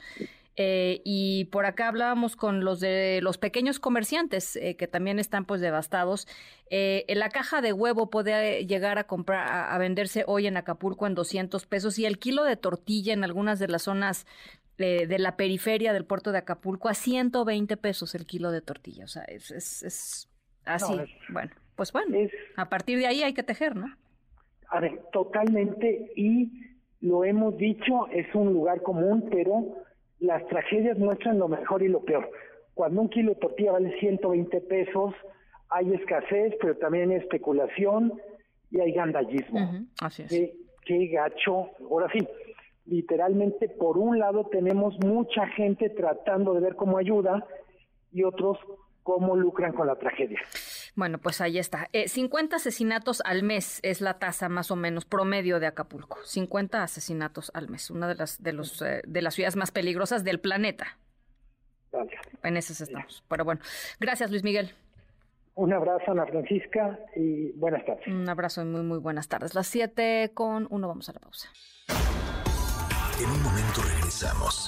Eh, y por acá hablábamos con los de los pequeños comerciantes eh, que también están pues devastados. Eh, la caja de huevo puede llegar a comprar a, venderse hoy en Acapulco en 200 pesos y el kilo de tortilla en algunas de las zonas de la periferia del puerto de Acapulco a 120 pesos el kilo de tortilla. O sea, es, es, así. bueno, pues bueno, a partir de ahí hay que tejer, ¿no? A ver, totalmente. Y lo hemos dicho, es un lugar común, pero las tragedias muestran lo mejor y lo peor. Cuando un kilo de tortilla vale 120 pesos, hay escasez, pero también hay especulación y hay gandallismo. Así es. Qué, gacho. Ahora sí, literalmente por un lado tenemos mucha gente tratando de ver cómo ayuda y otros cómo lucran con la tragedia. Bueno, pues ahí está. 50 eh, asesinatos al mes es la tasa más o menos promedio de Acapulco. 50 asesinatos al mes, una de las de los eh, de las ciudades más peligrosas del planeta. Gracias. En esas estamos. Pero bueno, gracias Luis Miguel. Un abrazo, Ana Francisca, y buenas tardes. Un abrazo y muy, muy buenas tardes. Las 7 con uno, vamos a la pausa. En un momento regresamos.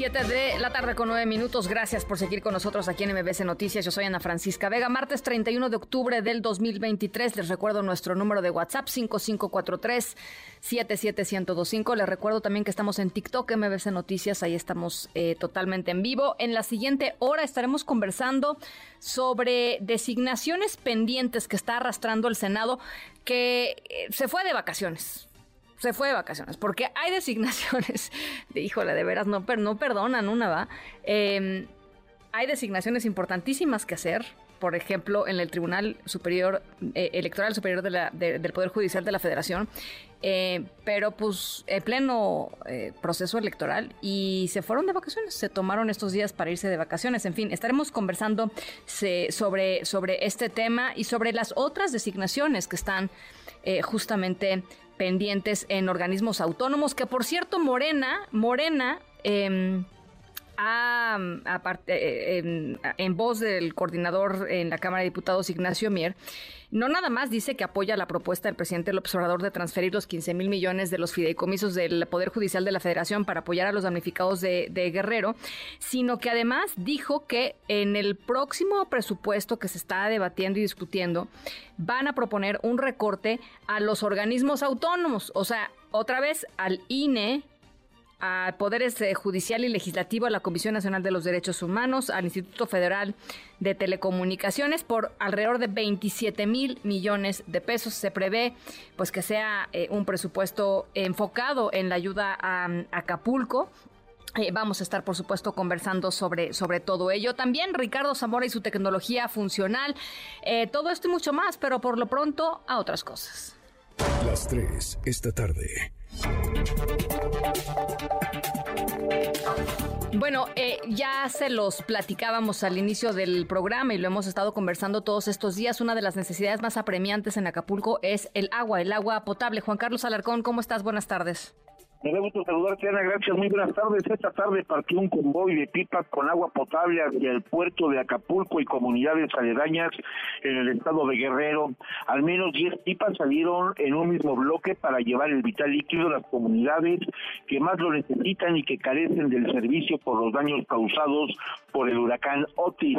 7 de la tarde con 9 minutos. Gracias por seguir con nosotros aquí en MBC Noticias. Yo soy Ana Francisca Vega. Martes 31 de octubre del 2023. Les recuerdo nuestro número de WhatsApp 5543-77125. Les recuerdo también que estamos en TikTok, MBC Noticias. Ahí estamos eh, totalmente en vivo. En la siguiente hora estaremos conversando sobre designaciones pendientes que está arrastrando el Senado que eh, se fue de vacaciones se fue de vacaciones, porque hay designaciones, de, híjole, de veras, no, no perdonan una, va. Em, hay designaciones importantísimas que hacer, por ejemplo, en el Tribunal Superior eh, Electoral Superior del Poder Judicial de la Federación, eh, pero pues en pleno eh, proceso electoral y se fueron de vacaciones, se tomaron estos días para irse de vacaciones. En fin, estaremos conversando sobre, sobre este tema y sobre las otras designaciones que están justamente pendientes en organismos autónomos, que por cierto, Morena, Morena, eh, aparte, en, en, voz del coordinador en la Cámara de Diputados, Ignacio Mier, no nada más dice que apoya la propuesta del presidente López Obrador de transferir los 15 mil millones de los fideicomisos del Poder Judicial de la Federación para apoyar a los damnificados de Guerrero, sino que además dijo que en el próximo presupuesto que se está debatiendo y discutiendo van a proponer un recorte a los organismos autónomos, o sea, otra vez al INE, a Poderes eh, Judicial y Legislativo, a la Comisión Nacional de los Derechos Humanos, al Instituto Federal de Telecomunicacaciones por alrededor de 27 mil millones de pesos. Se prevé pues que sea eh, un presupuesto enfocado en la ayuda a, Acapulco. Eh, vamos a estar, por supuesto, conversando sobre, sobre todo ello. También Ricardo Zamora y su tecnología funcional. todo esto y mucho más, pero por lo pronto a otras cosas. Las tres esta tarde. Bueno, eh, ya se los platicábamos al inicio del programa y lo hemos estado conversando todos estos días. Una de las necesidades más apremiantes en Acapulco es el agua, el agua potable. Juan Carlos Alarcón, ¿cómo estás? Buenas tardes. Me da gusto saludarte. Gracias. Muy buenas tardes. Esta tarde partió un convoy de pipas con agua potable hacia el puerto de Acapulco y comunidades aledañas en el estado de Guerrero. Al menos 10 pipas salieron en un mismo bloque para llevar el vital líquido a las comunidades que más lo necesitan y que carecen del servicio por los daños causados por el huracán Otis.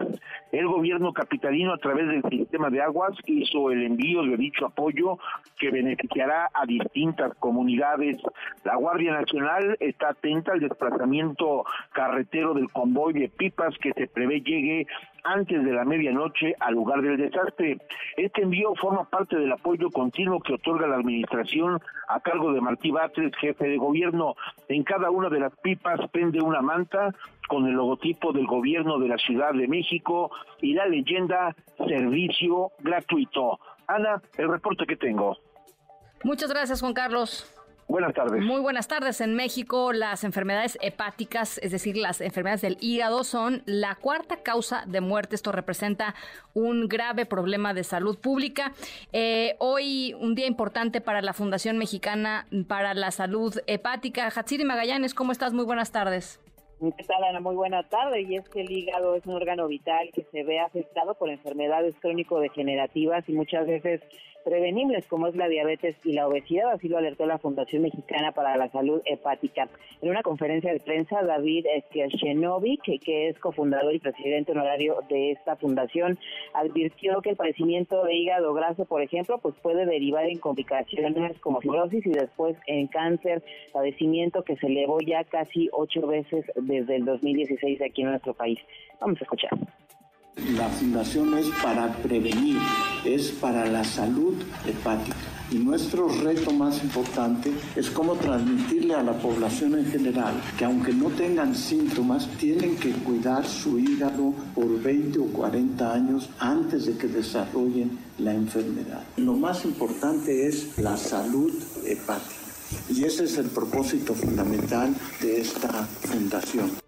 El gobierno capitalino, a través del sistema de aguas, hizo el envío de dicho apoyo que beneficiará a distintas comunidades. La Guardia Nacional está atenta al desplazamiento carretero del convoy de pipas que se prevé llegue antes de la medianoche al lugar del desastre. Este envío forma parte del apoyo continuo que otorga la administración a cargo de Martí Batres, jefe de gobierno. En cada una de las pipas pende una manta con el logotipo del gobierno de la Ciudad de México y la leyenda servicio gratuito. Ana, el reporte que tengo. Muchas gracias, Juan Carlos. Buenas tardes. Muy buenas tardes. En México, las enfermedades hepáticas, es decir, las enfermedades del hígado, son la cuarta causa de muerte. Esto representa un grave problema de salud pública. Eh, hoy, un día importante para la Fundación Mexicana para la Salud Hepática. Hatsiri Magallanes, ¿cómo estás? Muy buenas tardes. ¿Qué tal, Ana? Muy buena tarde. Y es que el hígado es un órgano vital que se ve afectado por enfermedades crónico-degenerativas y muchas veces prevenibles como es la diabetes y la obesidad, así lo alertó la Fundación Mexicana para la Salud Hepática. En una conferencia de prensa, David Kershenovic, que es cofundador y presidente honorario de esta fundación, advirtió que el padecimiento de hígado graso, por ejemplo, pues puede derivar en complicaciones como fibrosis y después en cáncer, padecimiento que se elevó ya casi ocho veces desde el 2016 aquí en nuestro país. Vamos a escuchar. La fundación es para prevenir, es para la salud hepática. Y nuestro reto más importante es cómo transmitirle a la población en general que aunque no tengan síntomas, tienen que cuidar su hígado por 20 o 40 años antes de que desarrollen la enfermedad. Lo más importante es la salud hepática. Y ese es el propósito fundamental de esta fundación.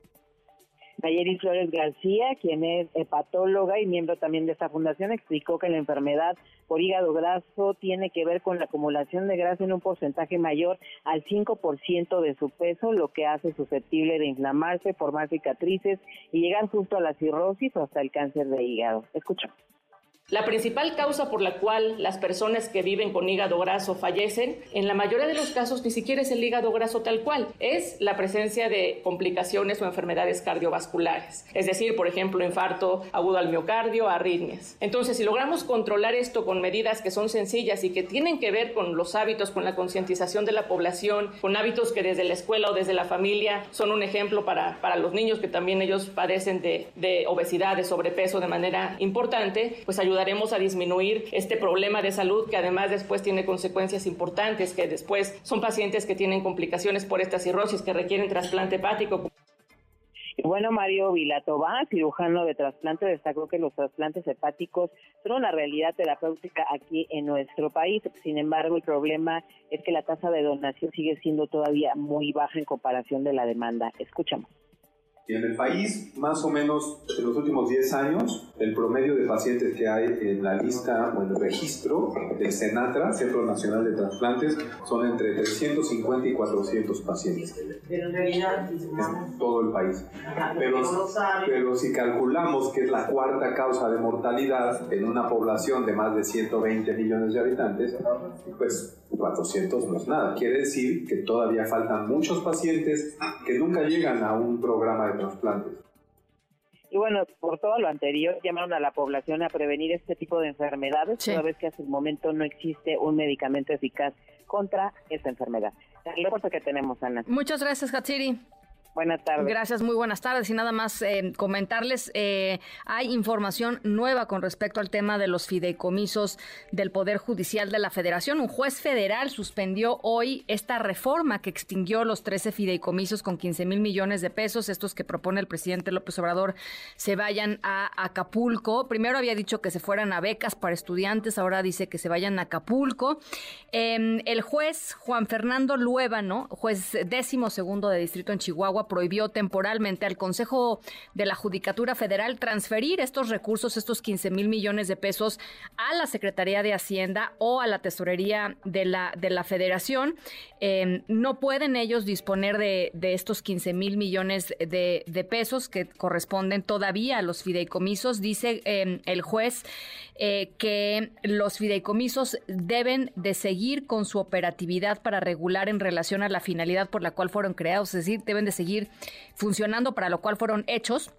Nayeli Flores García, quien es hepatóloga y miembro también de esta fundación, explicó que la enfermedad por hígado graso tiene que ver con la acumulación de grasa en un porcentaje mayor al 5% de su peso, lo que hace susceptible de inflamarse, formar cicatrices y llegar justo a la cirrosis o hasta el cáncer de hígado. Escucha. La principal causa por la cual las personas que viven con hígado graso fallecen, en la mayoría de los casos ni siquiera es el hígado graso tal cual, es la presencia de complicaciones o enfermedades cardiovasculares, es decir, por ejemplo, infarto agudo al miocardio, arritmias. Entonces, si logramos controlar esto con medidas que son sencillas y que tienen que ver con los hábitos, con la concientización de la población, con hábitos que desde la escuela o desde la familia son un ejemplo para, para los niños que también ellos padecen de, de obesidad, de sobrepeso de manera importante, pues ayudar ayudaremos a disminuir este problema de salud que además después tiene consecuencias importantes, que después son pacientes que tienen complicaciones por esta cirrosis que requieren trasplante hepático. Bueno, Mario Vilatova, cirujano de trasplante, destacó que los trasplantes hepáticos son una realidad terapéutica aquí en nuestro país. Sin embargo, el problema es que la tasa de donación sigue siendo todavía muy baja en comparación de la demanda. Escuchamos. Y en el país, más o menos en los últimos 10 años, el promedio de pacientes que hay en la lista o en el registro del CENATRA, Centro Nacional de Trasplantes, son entre 350 y 400 pacientes. Pero en realidad, es todo el país. Pero, pero si calculamos que es la cuarta causa de mortalidad en una población de más de 120 millones de habitantes, pues 400 no es nada. Quiere decir que todavía faltan muchos pacientes que nunca llegan a un programa de trasplantes. Y bueno, por todo lo anterior, llamaron a la población a prevenir este tipo de enfermedades, toda vez que hasta el momento no existe un medicamento eficaz contra esta enfermedad. El reporte que tenemos, Ana. Muchas gracias, Hatsiri. Buenas tardes. Gracias, muy buenas tardes. Y nada más eh, comentarles, eh, hay información nueva con respecto al tema de los fideicomisos del Poder Judicial de la Federación. Un juez federal suspendió hoy esta reforma que extinguió los 13 fideicomisos con 15 mil millones de pesos, estos que propone el presidente López Obrador se vayan a Acapulco. Primero había dicho que se fueran a becas para estudiantes, ahora dice que se vayan a Acapulco. Em, el juez Juan Fernando Luébano, juez décimo segundo de distrito en Chihuahua, prohibió temporalmente al Consejo de la Judicatura Federal transferir estos recursos, estos 15 mil millones de pesos, a la Secretaría de Hacienda o a la Tesorería de la, de la Federación. Em, no pueden ellos disponer de, estos 15 mil millones de, pesos que corresponden todavía a los fideicomisos. Dice em, el juez eh, que los fideicomisos deben de seguir con su operatividad para regular en relación a la finalidad por la cual fueron creados, es decir, deben de seguir funcionando, para lo cual fueron hechos.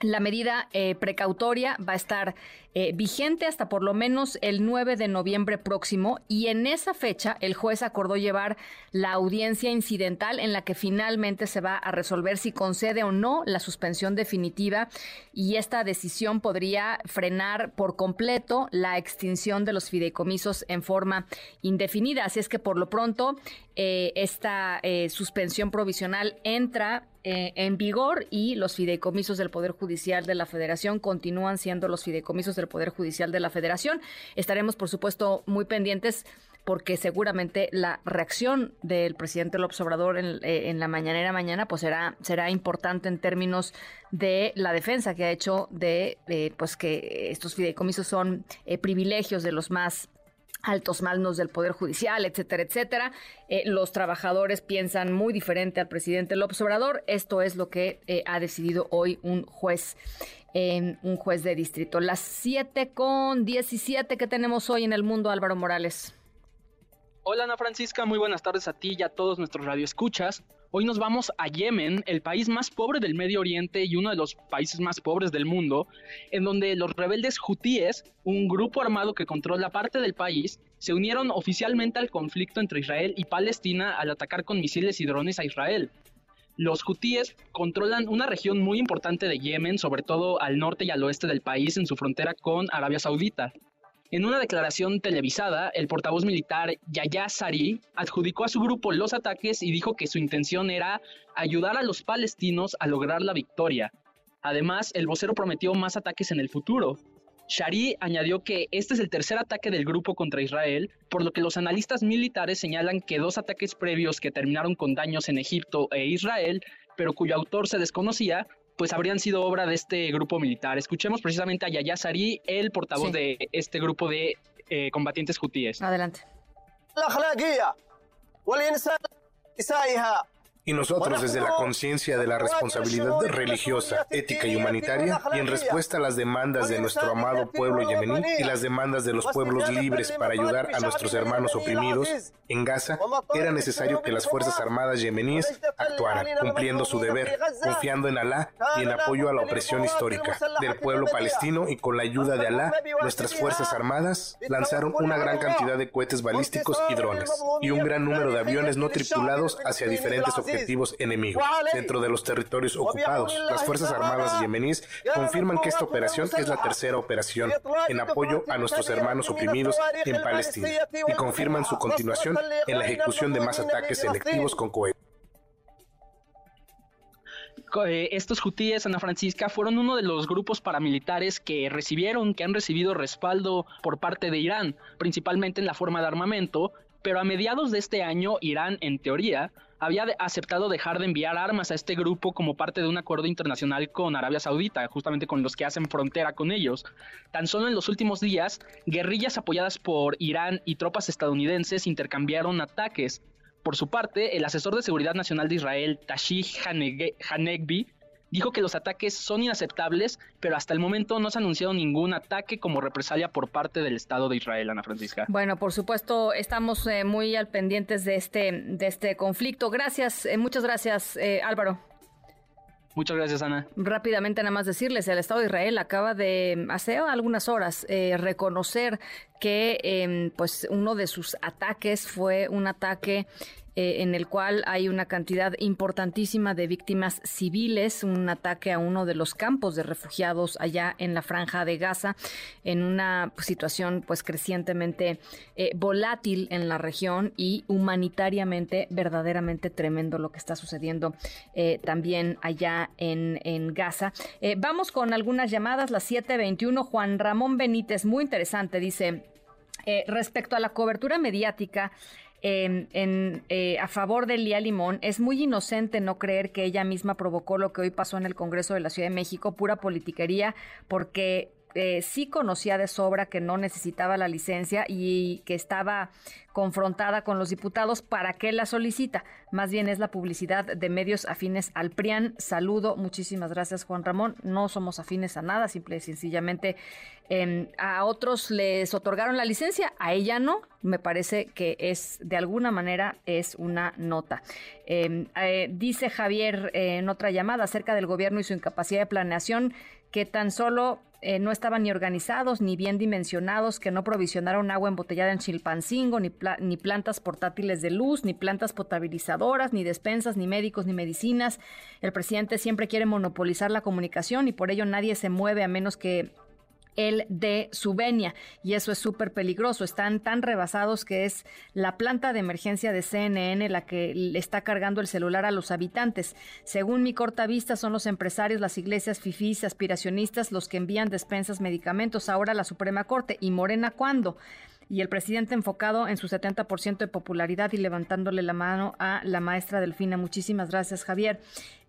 La medida eh, precautoria va a estar eh, vigente hasta por lo menos el 9 de noviembre próximo y en esa fecha el juez acordó llevar la audiencia incidental en la que finalmente se va a resolver si concede o no la suspensión definitiva y esta decisión podría frenar por completo la extinción de los fideicomisos en forma indefinida. Así es que por lo pronto eh, esta suspensión provisional entra eh, en vigor y los fideicomisos del Poder Judicial de la Federación continúan siendo los fideicomisos del Poder Judicial de la Federación. Estaremos, por supuesto, muy pendientes porque seguramente la reacción del presidente López Obrador en, eh, la mañanera mañana pues será, será importante en términos de la defensa que ha hecho de eh, pues que estos fideicomisos son privilegios de los más altos manos del Poder Judicial, etcétera, etcétera. Eh, los trabajadores piensan muy diferente al presidente López Obrador. Esto es lo que eh, ha decidido hoy un juez, eh, un juez de distrito. Las 7 con 17 que tenemos hoy en el mundo, Álvaro Morales. Hola Ana Francisca, muy buenas tardes a ti y a todos nuestros radioescuchas. Hoy nos vamos a Yemen, el país más pobre del Medio Oriente y uno de los países más pobres del mundo, en donde los rebeldes hutíes, un grupo armado que controla parte del país, se unieron oficialmente al conflicto entre Israel y Palestina al atacar con misiles y drones a Israel. Los hutíes controlan una región muy importante de Yemen, sobre todo al norte y al oeste del país en su frontera con Arabia Saudita. En una declaración televisada, el portavoz militar Yaya Sari adjudicó a su grupo los ataques y dijo que su intención era ayudar a los palestinos a lograr la victoria. Además, el vocero prometió más ataques en el futuro. Shari añadió que este es el tercer ataque del grupo contra Israel, por lo que los analistas militares señalan que dos ataques previos que terminaron con daños en Egipto e Israel, pero cuyo autor se desconocía, pues habrían sido obra de este grupo militar. Escuchemos precisamente a Yaya Sari, el portavoz de este grupo de eh, combatientes hutíes. Adelante. Y nosotros desde la conciencia de la responsabilidad religiosa, ética y humanitaria, y en respuesta a las demandas de nuestro amado pueblo yemení y las demandas de los pueblos libres para ayudar a nuestros hermanos oprimidos en Gaza, era necesario que las Fuerzas Armadas yemeníes actuaran, cumpliendo su deber, confiando en Alá y en apoyo a la opresión histórica del pueblo palestino y con la ayuda de Alá, nuestras Fuerzas Armadas lanzaron una gran cantidad de cohetes balísticos y drones, y un gran número de aviones no tripulados hacia diferentes objetivos objetivos enemigos dentro de los territorios ocupados. Las Fuerzas Armadas yemeníes confirman que esta operación es la tercera operación en apoyo a nuestros hermanos oprimidos en Palestina. y confirman su continuación en la ejecución de más ataques selectivos con cohetes. Eh, estos hutíes Ana Francisca fueron uno de los grupos paramilitares que recibieron, que han recibido respaldo por parte de Irán, principalmente en la forma de armamento, pero a mediados de este año Irán, en teoría, había aceptado dejar de enviar armas a este grupo como parte de un acuerdo internacional con Arabia Saudita, justamente con los que hacen frontera con ellos. Tan solo en los últimos días, guerrillas apoyadas por Irán y tropas estadounidenses intercambiaron ataques. Por su parte, el asesor de seguridad nacional de Israel, Tashih Hanegbi, dijo que los ataques son inaceptables, pero hasta el momento no se ha anunciado ningún ataque como represalia por parte del Estado de Israel, Ana Francisca. Bueno, por supuesto, estamos eh, muy al pendientes de este, de este conflicto. Gracias, eh, muchas gracias, eh, Álvaro. Muchas gracias, Ana. Rápidamente, nada más decirles, el Estado de Israel acaba de, hace algunas horas, reconocer que em, pues uno de sus ataques fue un ataque eh, en el cual hay una cantidad importantísima de víctimas civiles, un ataque a uno de los campos de refugiados allá en la franja de Gaza, en una situación pues crecientemente eh, volátil en la región y humanitariamente verdaderamente tremendo lo que está sucediendo eh, también allá en, en Gaza. vamos con algunas llamadas, las 721, Juan Ramón Benítez, muy interesante, dice, respecto a la cobertura mediática, en, eh, a favor de Lía Limón, es muy inocente no creer que ella misma provocó lo que hoy pasó en el Congreso de la Ciudad de México, pura politiquería, porque eh, sí conocía de sobra que no necesitaba la licencia y que estaba confrontada con los diputados, ¿para qué la solicita? Más bien es la publicidad de medios afines al PRIAN. Saludo, muchísimas gracias Juan Ramón. No somos afines a nada, simple y sencillamente em, a otros les otorgaron la licencia, a ella no. Me parece que es, de alguna manera, es una nota. Em, eh, dice Javier eh, en otra llamada acerca del gobierno y su incapacidad de planeación, que tan solo eh, no estaban ni organizados ni bien dimensionados, que no provisionaron agua embotellada en Chilpancingo, ni, ni plantas portátiles de luz, ni plantas potabilizadoras, ni despensas, ni médicos, ni medicinas. El presidente siempre quiere monopolizar la comunicación y por ello nadie se mueve a menos que el de Subenia y eso es súper peligroso. Están tan rebasados que es la planta de emergencia de CNN la que le está cargando el celular a los habitantes. Según mi corta vista, son los empresarios, las iglesias fifís, aspiracionistas los que envían despensas, medicamentos. Ahora la Suprema Corte. ¿Y Morena cuándo? y el presidente enfocado en su 70% de popularidad y levantándole la mano a la maestra Delfina. Muchísimas gracias, Javier.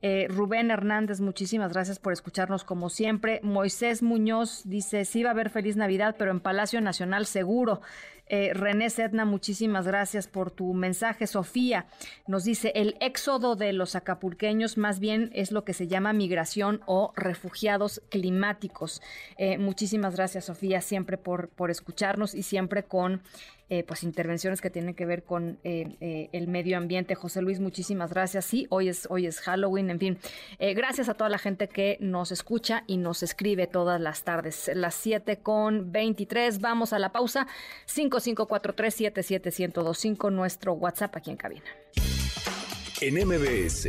Eh, Rubén Hernández, muchísimas gracias por escucharnos como siempre. Moisés Muñoz dice, sí va a haber feliz Navidad, pero en Palacio Nacional seguro. Eh, René Sedna, muchísimas gracias por tu mensaje. Sofía nos dice, el éxodo de los acapulqueños más bien es lo que se llama migración o refugiados climáticos. Eh, muchísimas gracias, Sofía, siempre por, por escucharnos y siempre con eh, pues intervenciones que tienen que ver con eh, eh, el medio ambiente. José Luis, muchísimas gracias. Sí, hoy es, hoy es Halloween, en fin. gracias a toda la gente que nos escucha y nos escribe todas las tardes. Las 7 con 23. Vamos a la pausa. 5543-77125, nuestro WhatsApp aquí en cabina. En MBS,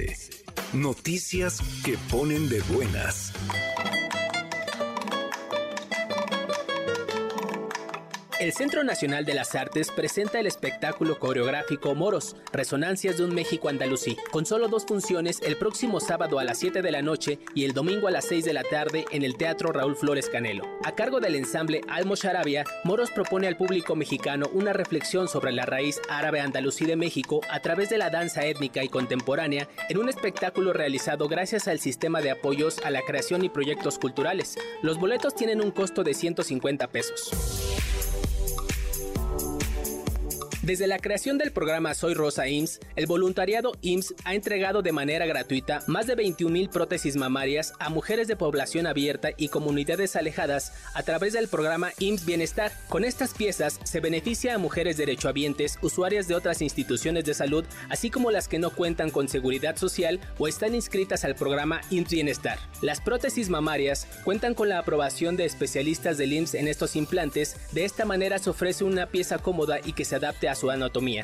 noticias que ponen de buenas. El Centro Nacional de las Artes presenta el espectáculo coreográfico Moros, Resonancias de un México Andalusí, con solo dos funciones el próximo sábado a las 7 de la noche y el domingo a las 6 de la tarde en el Teatro Raúl Flores Canelo. A cargo del ensamble Almo Sharabia, Moros propone al público mexicano una reflexión sobre la raíz árabe andalusí de México a través de la danza étnica y contemporánea en un espectáculo realizado gracias al sistema de apoyos a la creación y proyectos culturales. Los boletos tienen un costo de 150 pesos. Desde la creación del programa Soy Rosa IMSS, el voluntariado IMSS ha entregado de manera gratuita más de 21.000 prótesis mamarias a mujeres de población abierta y comunidades alejadas a través del programa IMSS Bienestar. Con estas piezas se beneficia a mujeres derechohabientes, usuarias de otras instituciones de salud, así como las que no cuentan con seguridad social o están inscritas al programa IMSS Bienestar. Las prótesis mamarias cuentan con la aprobación de especialistas del IMSS en estos implantes, de esta manera se ofrece una pieza cómoda y que se adapte a su anatomía.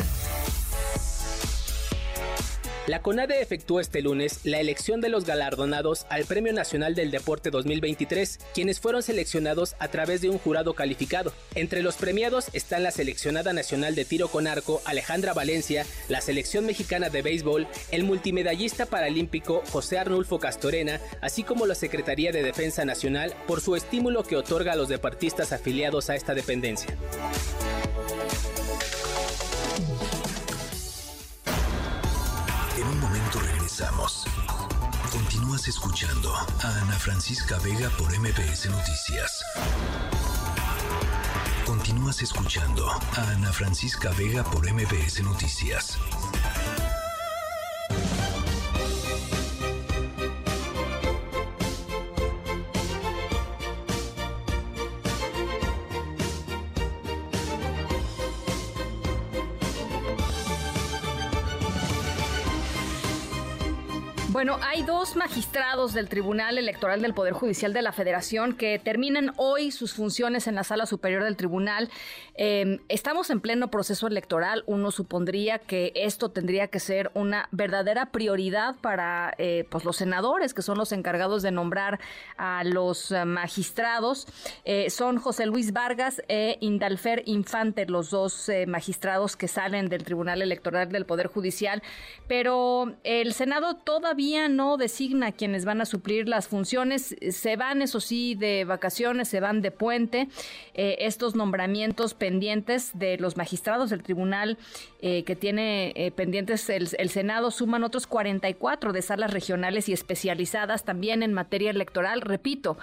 La CONADE efectuó este lunes la elección de los galardonados al Premio Nacional del Deporte 2023, quienes fueron seleccionados a través de un jurado calificado. Entre los premiados están la seleccionada nacional de tiro con arco Alejandra Valencia, la selección mexicana de béisbol, el multimedallista paralímpico José Arnulfo Castorena, así como la Secretaría de Defensa Nacional por su estímulo que otorga a los deportistas afiliados a esta dependencia. Continúas escuchando a Ana Francisca Vega por MBS Noticias. Continúas escuchando a Ana Francisca Vega por MBS Noticias. Bueno, hay dos magistrados del Tribunal Electoral del Poder Judicial de la Federación que terminan hoy sus funciones en la Sala Superior del Tribunal. Em, estamos en pleno proceso electoral. Uno supondría que esto tendría que ser una verdadera prioridad para eh, pues los senadores, que son los encargados de nombrar a los eh, magistrados. Eh, son José Luis Vargas e Indalfer Infante, los dos magistrados que salen del Tribunal Electoral del Poder Judicial. Pero el Senado todavía no designa quienes van a suplir las funciones. Se van, eso sí, de vacaciones, se van de puente. Eh, estos nombramientos pendientes de los magistrados del tribunal eh, que tiene eh, pendientes el, Senado suman otros 44 de salas regionales y especializadas también en materia electoral. Repito,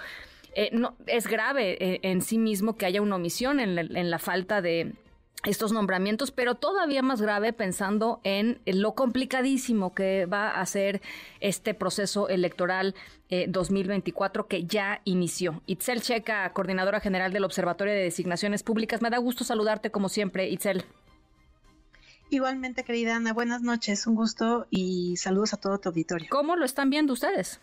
no, es grave en sí mismo que haya una omisión en la falta de estos nombramientos, pero todavía más grave pensando en lo complicadísimo que va a ser este proceso electoral 2024 eh, que ya inició. Itzel Checa, coordinadora general del Observatorio de Designaciones Públicas, me da gusto saludarte como siempre, Itzel. Igualmente, querida Ana, buenas noches, un gusto y saludos a todo tu auditorio. ¿Cómo lo están viendo ustedes?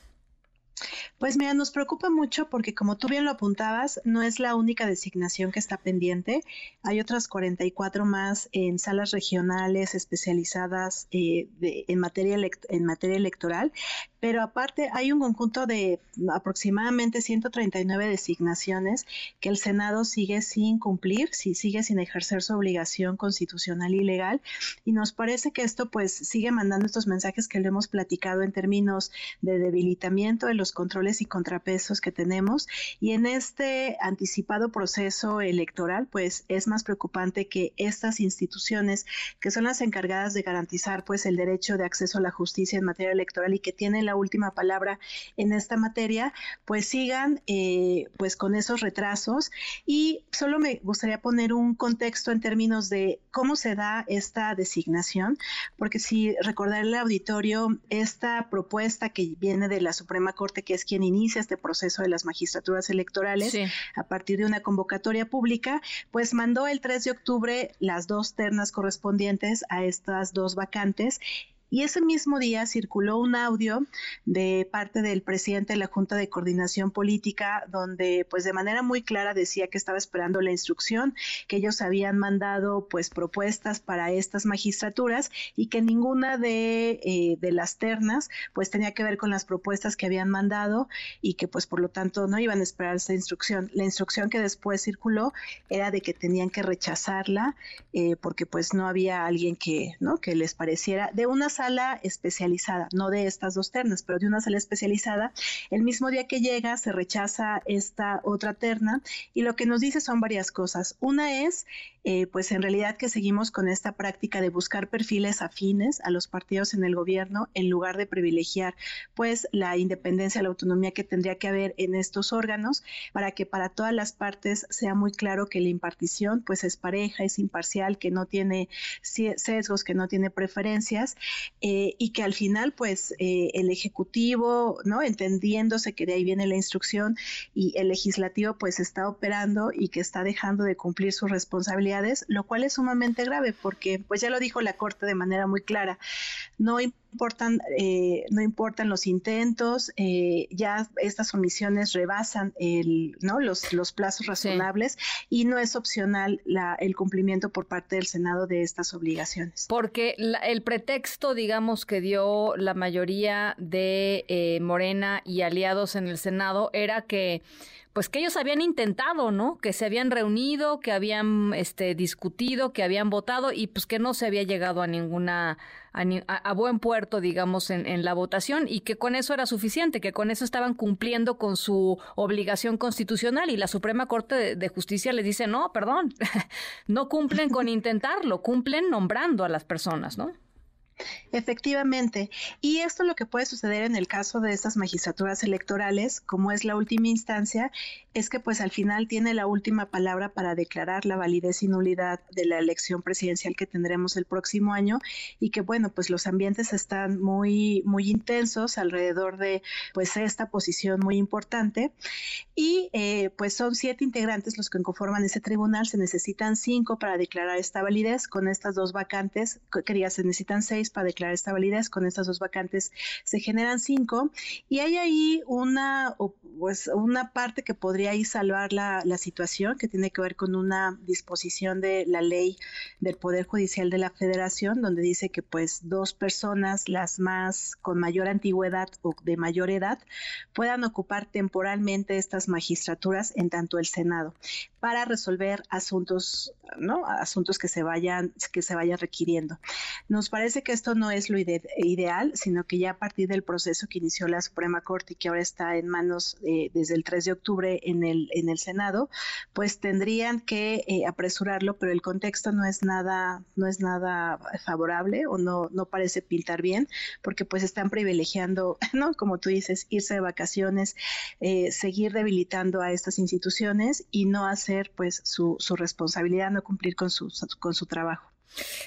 Pues mira, nos preocupa mucho porque como tú bien lo apuntabas, no es la única designación que está pendiente. Hay otras 44 más en salas regionales especializadas eh, en, materia en materia electoral, pero aparte hay un conjunto de aproximadamente 139 designaciones que el Senado sigue sin cumplir, si sigue sin ejercer su obligación constitucional y legal y nos parece que esto pues sigue mandando estos mensajes que le hemos platicado en términos de debilitamiento de los controles y contrapesos que tenemos y en este anticipado proceso electoral pues es más preocupante que estas instituciones que son las encargadas de garantizar pues el derecho de acceso a la justicia en materia electoral y que tienen la última palabra en esta materia, pues sigan eh, pues con esos retrasos. Y solo me gustaría poner un contexto en términos de cómo se da esta designación, porque si recordar el auditorio, esta propuesta que viene de la Suprema Corte, que es quien inicia este proceso de las magistraturas electorales, a partir de una convocatoria pública, pues mandó el 3 de octubre las dos ternas correspondientes a estas dos vacantes Y ese mismo día circuló un audio de parte del presidente de la Junta de Coordinación Política, donde pues de manera muy clara decía que estaba esperando la instrucción, que ellos habían mandado pues propuestas para estas magistraturas y que ninguna de, eh, de las ternas pues tenía que ver con las propuestas que habían mandado y que pues por lo tanto no iban a esperar esta instrucción. La instrucción que después circuló era de que tenían que rechazarla eh, porque pues no había alguien que, ¿no? que les pareciera de unas sala especializada, no de estas dos ternas, pero de una sala especializada. El mismo día que llega se rechaza esta otra terna y lo que nos dice son varias cosas. Una es, eh, pues en realidad que seguimos con esta práctica de buscar perfiles afines a los partidos en el gobierno en lugar de privilegiar pues la independencia, la autonomía que tendría que haber en estos órganos para que para todas las partes sea muy claro que la impartición pues es pareja, es imparcial, que no tiene sesgos, que no tiene preferencias eh, y que al final pues eh, el ejecutivo, ¿no? Entendiéndose que de ahí viene la instrucción y el legislativo pues está operando y que está dejando de cumplir sus lo cual es sumamente grave porque pues ya lo dijo la Corte de manera muy clara, no importan, eh, no importan los intentos, eh, ya estas omisiones rebasan el, ¿no? los, los plazos razonables y no es opcional la, el cumplimiento por parte del Senado de estas obligaciones. Porque el pretexto, digamos, que dio la mayoría de eh, Morena y aliados en el Senado era que pues que ellos habían intentado, ¿no? Que se habían reunido, que habían este, discutido, que habían votado y pues que no se había llegado a ninguna, a, buen puerto, digamos, en, la votación y que con eso era suficiente, que con eso estaban cumpliendo con su obligación constitucional y la Suprema Corte de, de Justicia les dice, no, perdón, no cumplen con intentarlo, cumplen nombrando a las personas, ¿no? Efectivamente. Y esto es lo que puede suceder en el caso de estas magistraturas electorales, como es la última instancia, es que pues al final tiene la última palabra para declarar la validez y nulidad de la elección presidencial que tendremos el próximo año y que bueno, pues los ambientes están muy muy intensos alrededor de pues esta posición muy importante. Y eh, pues son siete integrantes los que conforman ese tribunal, se necesitan cinco para declarar esta validez, con estas dos vacantes, quería se necesitan seis para declarar esta validez, con estas dos vacantes se generan cinco y hay ahí una pues una parte que podría ahí salvar la, la, situación, que tiene que ver con una disposición de la ley del Poder Judicial de la Federación, donde dice que pues dos personas, las más con mayor antigüedad o de mayor edad, puedan ocupar temporalmente estas magistraturas en tanto el Senado para resolver asuntos, ¿no? Asuntos que se vayan, que se vayan requiriendo. Nos parece que esto no es lo ideal, sino que ya a partir del proceso que inició la Suprema Corte y que ahora está en manos eh, desde el 3 de octubre en el, en el Senado, pues tendrían que eh, apresurarlo, pero el contexto no es nada, no es nada favorable o no, no parece pintar bien, porque pues están privilegiando, ¿no? Como tú dices, irse de vacaciones, eh, seguir debilitando a estas instituciones y no hacer pues su, su responsabilidad, no cumplir con su, con su trabajo.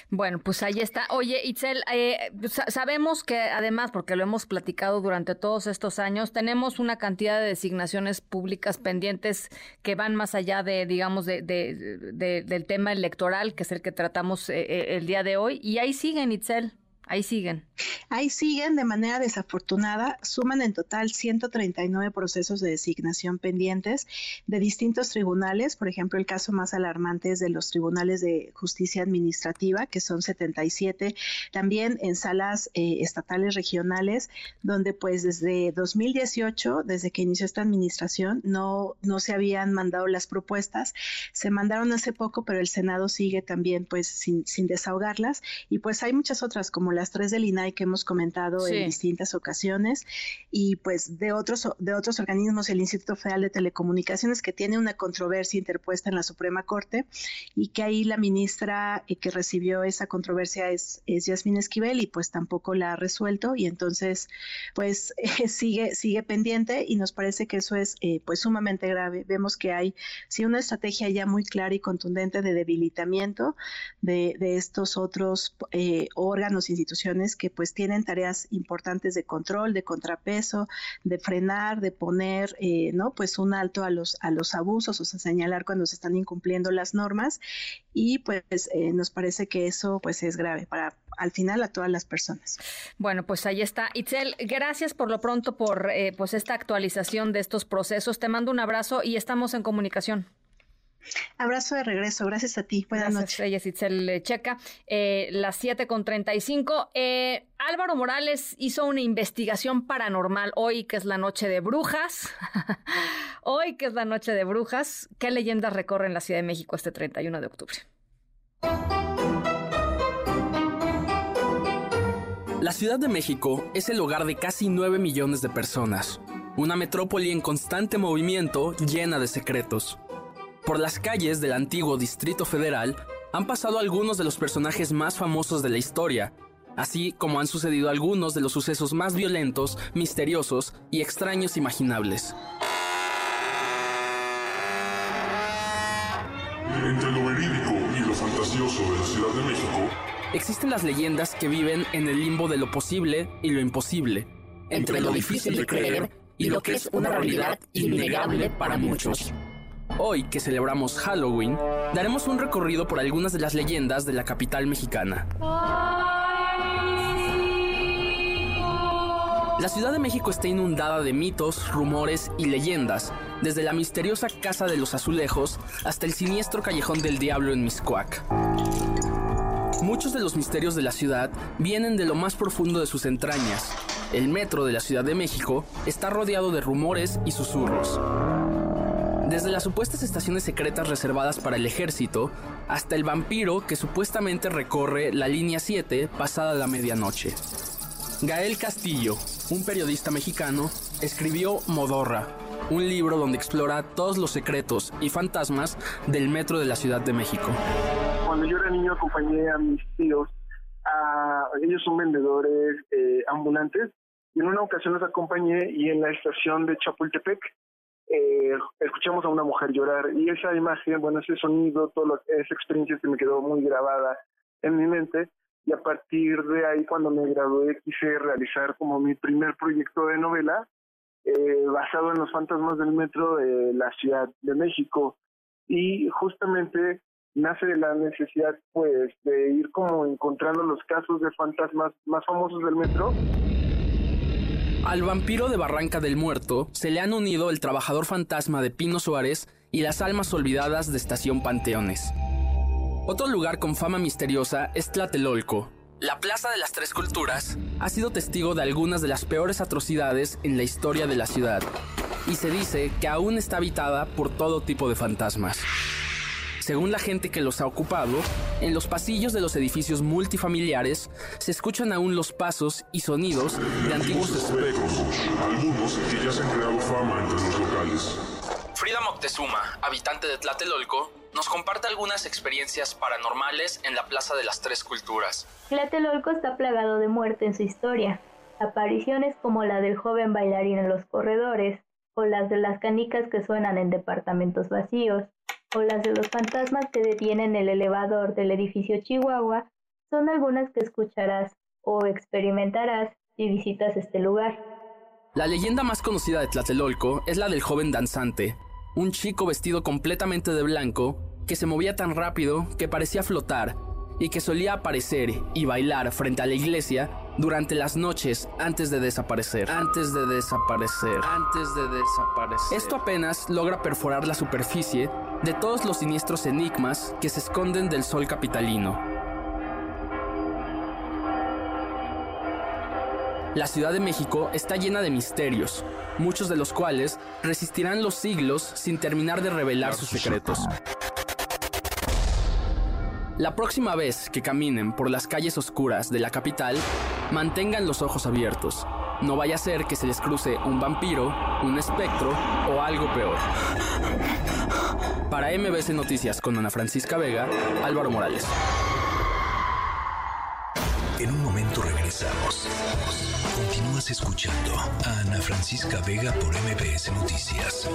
Bueno, pues ahí está. Oye, Itzel, eh, sabemos que además, porque lo hemos platicado durante todos estos años, tenemos una cantidad de designaciones públicas pendientes que van más allá de, digamos, de, del tema electoral, que es el que tratamos eh, eh, el día de hoy, y ahí siguen, Itzel. Ahí siguen. Ahí siguen de manera desafortunada. Suman en total 139 procesos de designación pendientes de distintos tribunales. Por ejemplo, el caso más alarmante es de los tribunales de justicia administrativa, que son 77. También en salas eh, estatales regionales, donde pues desde 2018, desde que inició esta administración, no, no se habían mandado las propuestas. Se mandaron hace poco, pero el Senado sigue también pues sin, sin desahogarlas. Y pues hay muchas otras como las tres del INAI que hemos comentado en distintas ocasiones. Y pues de otros de otros organismos el Instituto Federal de Telecomunicaciones que tiene una controversia interpuesta en la Suprema Corte y que ahí la ministra eh, que recibió esa controversia es, es Yasmín Esquivel y pues tampoco la ha resuelto. Y entonces pues sigue sigue pendiente y nos parece que eso es eh, pues sumamente grave. Vemos que hay sí una estrategia ya muy clara y contundente de debilitamiento de, de estos otros eh, órganos institucionales instituciones que pues tienen tareas importantes de control, de contrapeso, de frenar, de poner, eh, ¿no? Pues un alto a los, a los abusos, o sea, señalar cuando se están incumpliendo las normas y pues eh, nos parece que eso pues es grave para al final a todas las personas. Bueno, pues ahí está. Itzel, gracias por lo pronto por eh, pues esta actualización de estos procesos. Te mando un abrazo y estamos en comunicación. Abrazo de regreso, gracias a ti. Buenas noches. Ella es Itzel Checa, eh, las 7 con 35. Eh, Álvaro Morales hizo una investigación paranormal hoy, que es la noche de brujas. hoy, que es la noche de brujas. ¿Qué leyendas recorren la Ciudad de México este 31 de octubre? La Ciudad de México es el hogar de casi 9 millones de personas, una metrópoli en constante movimiento llena de secretos. Por las calles del antiguo Distrito Federal han pasado algunos de los personajes más famosos de la historia, así como han sucedido algunos de los sucesos más violentos, misteriosos y extraños imaginables. Entre lo verídico y lo fantasioso de la Ciudad de México, existen las leyendas que viven en el limbo de lo posible y lo imposible, entre lo difícil de creer y lo que es una realidad innegable para muchos. Hoy, que celebramos Halloween, daremos un recorrido por algunas de las leyendas de la capital mexicana. La Ciudad de México está inundada de mitos, rumores y leyendas, desde la misteriosa Casa de los Azulejos hasta el siniestro Callejón del Diablo en Miscuac. Muchos de los misterios de la ciudad vienen de lo más profundo de sus entrañas. El metro de la Ciudad de México está rodeado de rumores y susurros. Desde las supuestas estaciones secretas reservadas para el ejército, hasta el vampiro que supuestamente recorre la línea 7 pasada la medianoche. Gael Castillo, un periodista mexicano, escribió Modorra, un libro donde explora todos los secretos y fantasmas del metro de la Ciudad de México. Cuando yo era niño acompañé a mis tíos, a, ellos son vendedores eh, ambulantes, y en una ocasión los acompañé y en la estación de Chapultepec eh, escuchamos a una mujer llorar y esa imagen, bueno, ese sonido, toda esa experiencia se me quedó muy grabada en mi mente y a partir de ahí cuando me gradué quise realizar como mi primer proyecto de novela eh, basado en los fantasmas del metro de la Ciudad de México. Y justamente nace de la necesidad pues de ir como encontrando los casos de fantasmas más famosos del metro al vampiro de Barranca del Muerto se le han unido el trabajador fantasma de Pino Suárez y las almas olvidadas de Estación Panteones. Otro lugar con fama misteriosa es Tlatelolco. La Plaza de las Tres Culturas ha sido testigo de algunas de las peores atrocidades en la historia de la ciudad y se dice que aún está habitada por todo tipo de fantasmas. Según la gente que los ha ocupado, en los pasillos de los edificios multifamiliares se escuchan aún los pasos y sonidos de antiguos espectros, algunos que ya se han creado fama entre los locales. Frida Moctezuma, habitante de Tlatelolco, nos comparte algunas experiencias paranormales en la Plaza de las Tres Culturas. Tlatelolco está plagado de muerte en su historia. Apariciones como la del joven bailarín en los corredores, o las de las canicas que suenan en departamentos vacíos, o las de los fantasmas que detienen el elevador del edificio Chihuahua son algunas que escucharás o experimentarás si visitas este lugar. La leyenda más conocida de Tlatelolco es la del joven danzante, un chico vestido completamente de blanco que se movía tan rápido que parecía flotar y que solía aparecer y bailar frente a la iglesia durante las noches antes de desaparecer. Antes de desaparecer. Antes de desaparecer. Esto apenas logra perforar la superficie de todos los siniestros enigmas que se esconden del sol capitalino. La Ciudad de México está llena de misterios, muchos de los cuales resistirán los siglos sin terminar de revelar sus secretos. La próxima vez que caminen por las calles oscuras de la capital, mantengan los ojos abiertos. No vaya a ser que se les cruce un vampiro, un espectro o algo peor. Para MBC Noticias con Ana Francisca Vega, Álvaro Morales. En un momento regresamos. Continúas escuchando a Ana Francisca Vega por MBS Noticias.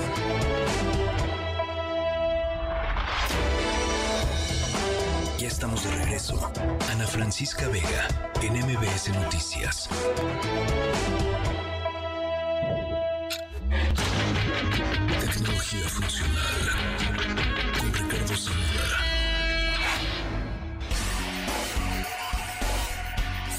Estamos de regreso. Ana Francisca Vega, en MBS Noticias. Tecnología funcional con Ricardo Zamora.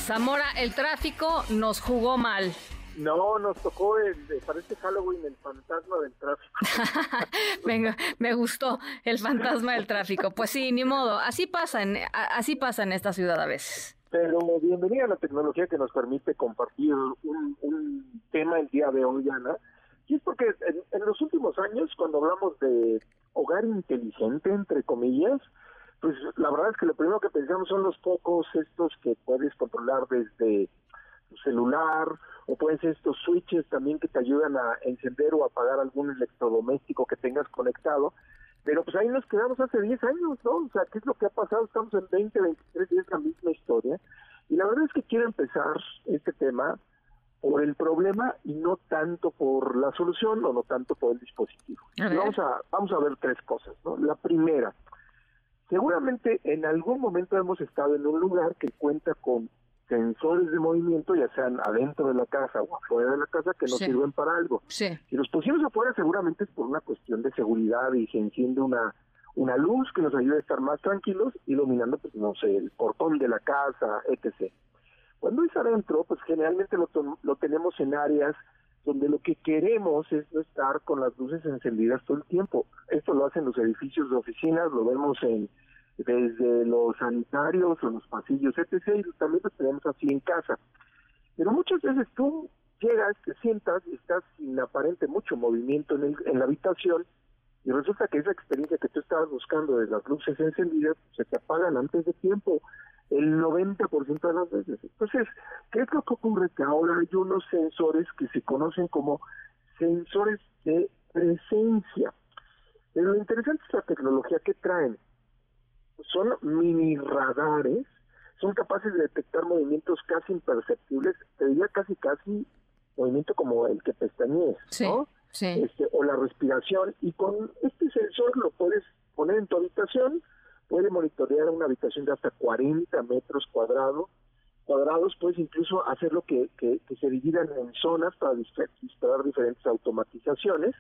Zamora, el tráfico nos jugó mal. No, nos tocó, el, parece Halloween, el fantasma del tráfico. Venga, me gustó el fantasma del tráfico. Pues sí, ni modo. Así pasa en, así pasa en esta ciudad a veces. Pero bienvenida a la tecnología que nos permite compartir un, un tema el día de hoy, Ana. Y es porque en, en los últimos años, cuando hablamos de hogar inteligente, entre comillas, pues la verdad es que lo primero que pensamos son los pocos estos que puedes controlar desde tu celular o pueden ser estos switches también que te ayudan a encender o apagar algún electrodoméstico que tengas conectado. Pero pues ahí nos quedamos hace 10 años, ¿no? O sea, ¿qué es lo que ha pasado? Estamos en 20, 23 y es la misma historia. Y la verdad es que quiero empezar este tema por el problema y no tanto por la solución o no tanto por el dispositivo. Vamos a vamos a ver tres cosas, ¿no? La primera, seguramente en algún momento hemos estado en un lugar que cuenta con sensores de movimiento, ya sean adentro de la casa o afuera de la casa, que nos sirven para algo. Sí. Si los pusimos afuera, seguramente es por una cuestión de seguridad y se enciende una una luz que nos ayuda a estar más tranquilos, iluminando, pues no sé, el portón de la casa, etc. Cuando es adentro, pues generalmente lo, lo tenemos en áreas donde lo que queremos es no estar con las luces encendidas todo el tiempo. Esto lo hacen los edificios de oficinas, lo vemos en desde los sanitarios o los pasillos, etc. Y también lo tenemos así en casa. Pero muchas veces tú llegas, te sientas y estás sin aparente mucho movimiento en, el, en la habitación y resulta que esa experiencia que tú estabas buscando de las luces encendidas se te apagan antes de tiempo el 90% de las veces. Entonces, ¿qué es lo que ocurre? Que ahora hay unos sensores que se conocen como sensores de presencia. Pero lo interesante es la tecnología que traen son mini radares, son capaces de detectar movimientos casi imperceptibles, te diría casi casi movimiento como el que pestañees, ¿no? Este, o la respiración, y con este sensor lo puedes poner en tu habitación, puede monitorear una habitación de hasta 40 metros cuadrados, cuadrados, puedes incluso hacerlo que, que, que se dividan en zonas para disparar diferentes automatizaciones,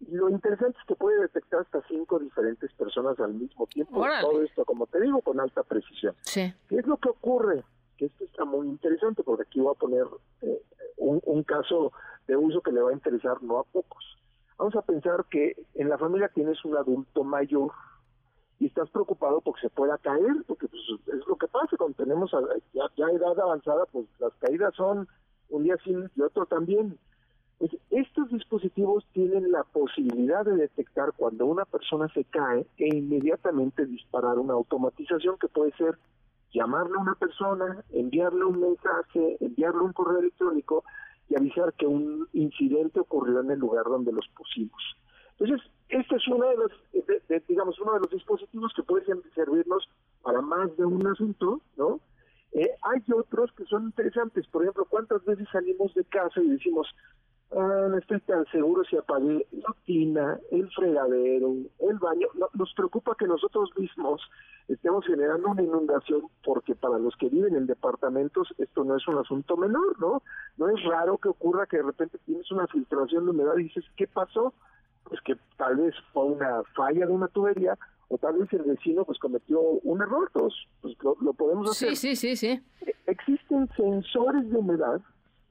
lo interesante es que puede detectar hasta cinco diferentes personas al mismo tiempo. Todo esto, como te digo, con alta precisión. Sí. ¿Qué es lo que ocurre? Que esto está muy interesante porque aquí voy a poner eh, un, un caso de uso que le va a interesar no a pocos. Vamos a pensar que en la familia tienes un adulto mayor y estás preocupado porque se pueda caer, porque pues, es lo que pasa cuando tenemos ya, ya edad avanzada, pues las caídas son un día sí y otro también. Pues estos dispositivos tienen la posibilidad de detectar cuando una persona se cae e inmediatamente disparar una automatización que puede ser llamarle a una persona, enviarle un mensaje, enviarle un correo electrónico y avisar que un incidente ocurrió en el lugar donde los pusimos. Entonces, este es uno de los, digamos, uno de los dispositivos que pueden servirnos para más de un asunto, ¿no? Eh, hay otros que son interesantes. Por ejemplo, ¿cuántas veces salimos de casa y decimos, Ah, no estoy tan seguro si apagué la tina, el fregadero, el baño. nos preocupa que nosotros mismos estemos generando una inundación porque para los que viven en departamentos esto no es un asunto menor, ¿no? No es raro que ocurra que de repente tienes una filtración de humedad y dices, ¿qué pasó? Pues que tal vez fue una falla de una tubería o tal vez el vecino pues cometió un error, pues lo, lo podemos hacer. Sí, sí, sí, sí. Existen sensores de humedad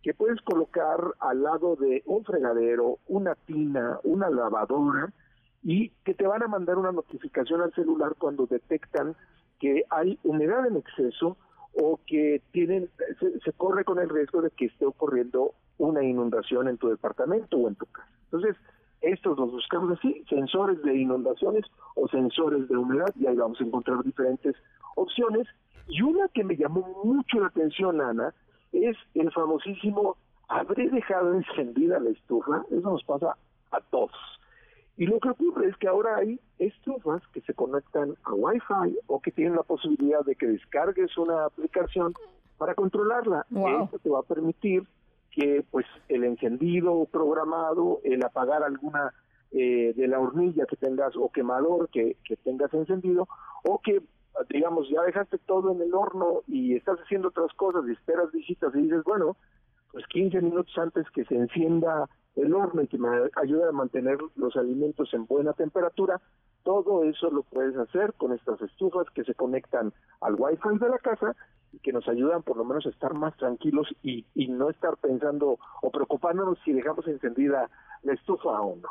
que puedes colocar al lado de un fregadero, una tina, una lavadora y que te van a mandar una notificación al celular cuando detectan que hay humedad en exceso o que tienen se, corre con el riesgo de que esté ocurriendo una inundación en tu departamento o en tu casa. Entonces, estos los buscamos así, sensores de inundaciones o sensores de humedad, y ahí vamos a encontrar diferentes opciones. Y una que me llamó mucho la atención, Ana, es el famosísimo habré dejado encendida la estufa, eso nos pasa a todos. Y lo que ocurre es que ahora hay estufas que se conectan a Wi-Fi o que tienen la posibilidad de que descargues una aplicación para controlarla. Esto te va a permitir que pues el encendido programado, el apagar alguna eh, de la hornilla que tengas o quemador que, que tengas encendido o que digamos, ya dejaste todo en el horno y estás haciendo otras cosas y esperas visitas y dices, bueno, pues 15 minutos antes que se encienda el horno y que me ayude a mantener los alimentos en buena temperatura, todo eso lo puedes hacer con estas estufas que se conectan al wifi de la casa y que nos ayudan por lo menos a estar más tranquilos y, y no estar pensando o preocupándonos si dejamos encendida la estufa o no.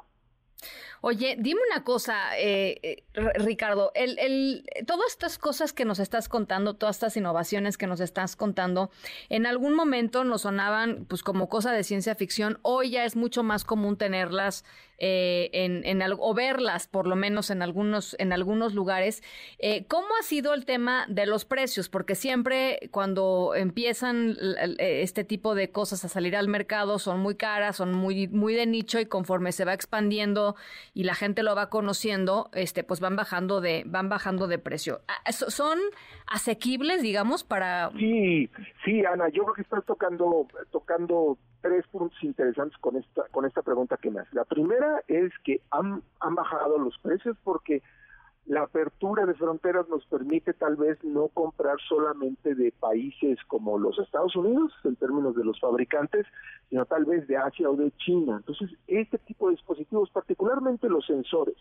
Oye, dime una cosa, eh, eh Ricardo, el, el, todas estas cosas que nos estás contando, todas estas innovaciones que nos estás contando, en algún momento nos sonaban pues como cosa de ciencia ficción, hoy ya es mucho más común tenerlas eh, en, en, o verlas por lo menos en algunos, en algunos lugares. Eh, ¿Cómo ha sido el tema de los precios? Porque siempre cuando empiezan este tipo de cosas a salir al mercado son muy caras, son muy, muy de nicho y conforme se va expandiendo y la gente lo va conociendo, este, pues van bajando de, van bajando de precio. Ah, ¿Son asequibles, digamos, para...? Sí, sí, Ana, yo creo que estás tocando, tocando tres puntos interesantes con esta con esta pregunta que me hace. La primera es que han, han bajado los precios porque la apertura de fronteras nos permite tal vez no comprar solamente de países como los Estados Unidos, en términos de los fabricantes, sino tal vez de Asia o de China. Entonces, este tipo de dispositivos, particularmente los sensores,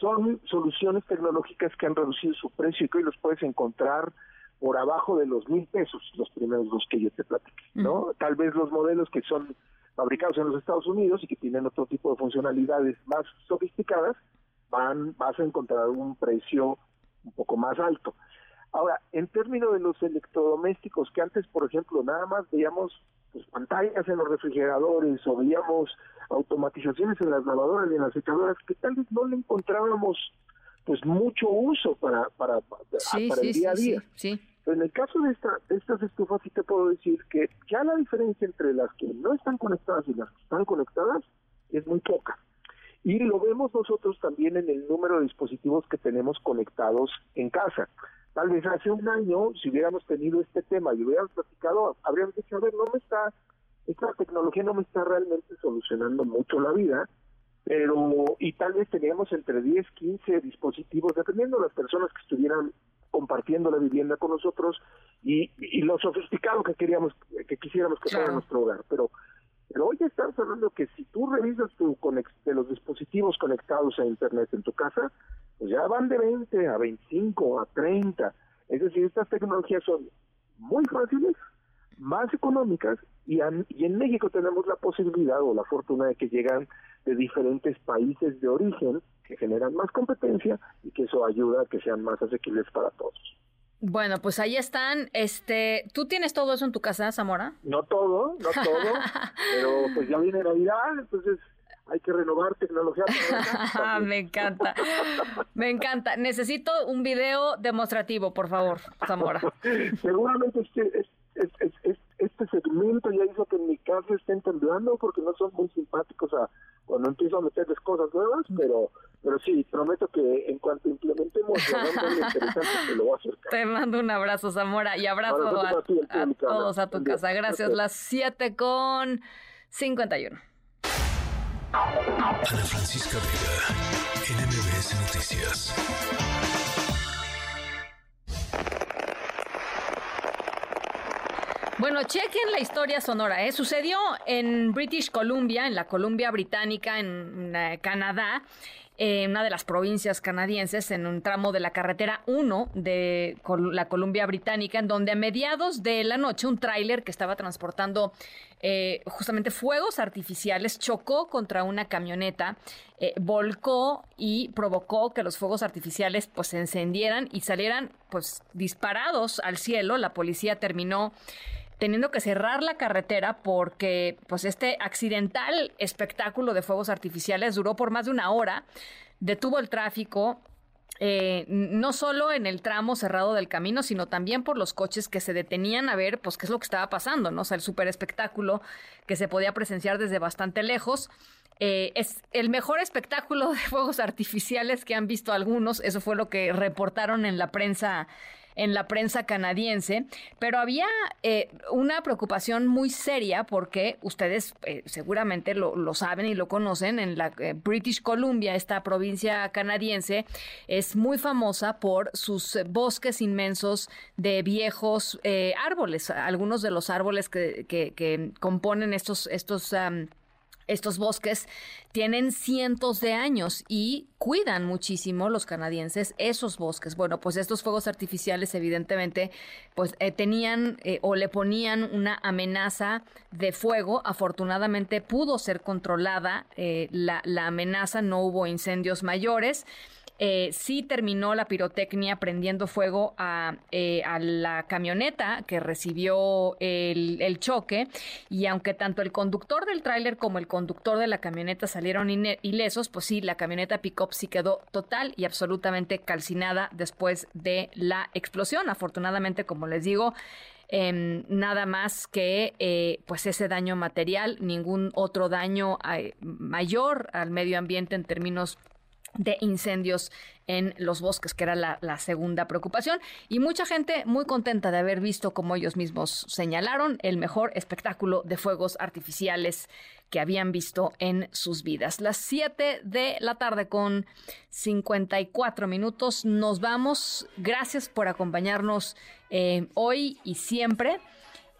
son soluciones tecnológicas que han reducido su precio y que hoy los puedes encontrar por abajo de los mil pesos, los primeros dos que yo te platiqué, ¿no? Tal vez los modelos que son fabricados en los Estados Unidos y que tienen otro tipo de funcionalidades más sofisticadas, van, vas a encontrar un precio un poco más alto. Ahora, en términos de los electrodomésticos, que antes, por ejemplo, nada más veíamos pues, pantallas en los refrigeradores o veíamos automatizaciones en las lavadoras y en las secadoras, que tal vez no le encontrábamos pues mucho uso para, para, para, el día a día. Sí, en el caso de, esta, estas estufas sí te puedo decir que ya la diferencia entre las que no están conectadas y las que están conectadas es muy poca. Y lo vemos nosotros también en el número de dispositivos que tenemos conectados en casa. Tal vez hace un año, si hubiéramos tenido este tema y hubiéramos platicado, habríamos dicho, a ver, no me está, esta tecnología no me está realmente solucionando mucho la vida, pero y tal vez teníamos entre 10, 15 dispositivos, dependiendo de las personas que estuvieran compartiendo la vivienda con nosotros y, y lo sofisticado que queríamos, que quisiéramos que fuera nuestro hogar. Pero, pero hoy estamos hablando que si tú revisas tu de los dispositivos conectados a Internet en tu casa, pues ya van de 20 a 25, a 30. Es decir, estas tecnologías son muy fáciles, más económicas y, y en México tenemos la posibilidad o la fortuna de que llegan de diferentes países de origen que generan más competencia y que eso ayuda a que sean más asequibles para todos. Bueno, pues ahí están. Este, ¿tú tienes todo eso en tu casa, Zamora? No todo, no todo, pero pues ya viene Navidad, entonces hay que renovar tecnología. Me encanta, me encanta. Necesito un video demostrativo, por favor, Zamora. Seguramente este, este segmento ya hizo que en mi casa estén temblando porque no son muy simpáticos a cuando empiezo a meterles cosas nuevas, pero pero sí, prometo que en cuanto implementemos interesante, lo voy a hacer. Te mando un abrazo, Zamora, y abrazo a, todos a tu casa. Gracias. Las 7 con 51. Ana Francisca Vega, NMBS Noticias. Bueno, chequen la historia sonora. ¿eh? Sucedió en British Columbia, en la Columbia Británica, en eh, Canadá, en una de las provincias canadienses, en un tramo de la carretera 1 de la Columbia Británica, en donde a mediados de la noche un tráiler que estaba transportando eh, justamente fuegos artificiales chocó contra una camioneta, eh, volcó y provocó que los fuegos artificiales pues se encendieran y salieran pues disparados al cielo. La policía terminó teniendo que cerrar la carretera porque pues este accidental espectáculo de fuegos artificiales duró por más de una hora, detuvo el tráfico. Eh, no solo en el tramo cerrado del camino, sino también por los coches que se detenían a ver, pues, qué es lo que estaba pasando, ¿no? O sea, el super espectáculo que se podía presenciar desde bastante lejos. Eh, es el mejor espectáculo de fuegos artificiales que han visto algunos. Eso fue lo que reportaron en la prensa en la prensa canadiense, pero había eh, una preocupación muy seria porque ustedes eh, seguramente lo, lo, saben y lo conocen, en la eh, British Columbia, esta provincia canadiense, es muy famosa por sus bosques inmensos de viejos árboles, algunos de los árboles que, que, componen estos, estos estos bosques tienen cientos de años y cuidan muchísimo los canadienses esos bosques. Bueno, pues estos fuegos artificiales evidentemente pues eh, tenían eh, o le ponían una amenaza de fuego. Afortunadamente pudo ser controlada eh, la, la amenaza, no hubo incendios mayores. Eh, sí terminó la pirotecnia prendiendo fuego a, eh, la camioneta que recibió el, choque y aunque tanto el conductor del tráiler como el conductor de la camioneta salieron ilesos, pues sí, la camioneta pick-up sí quedó total y absolutamente calcinada después de la explosión. Afortunadamente, como les digo, em, nada más que eh, pues ese daño material, ningún otro daño mayor al medio ambiente en términos de incendios en los bosques, que era la, segunda preocupación. Y mucha gente muy contenta de haber visto, como ellos mismos señalaron, el mejor espectáculo de fuegos artificiales que habían visto en sus vidas. Las 7 de la tarde con 54 minutos. Nos vamos. Gracias por acompañarnos eh, hoy y siempre.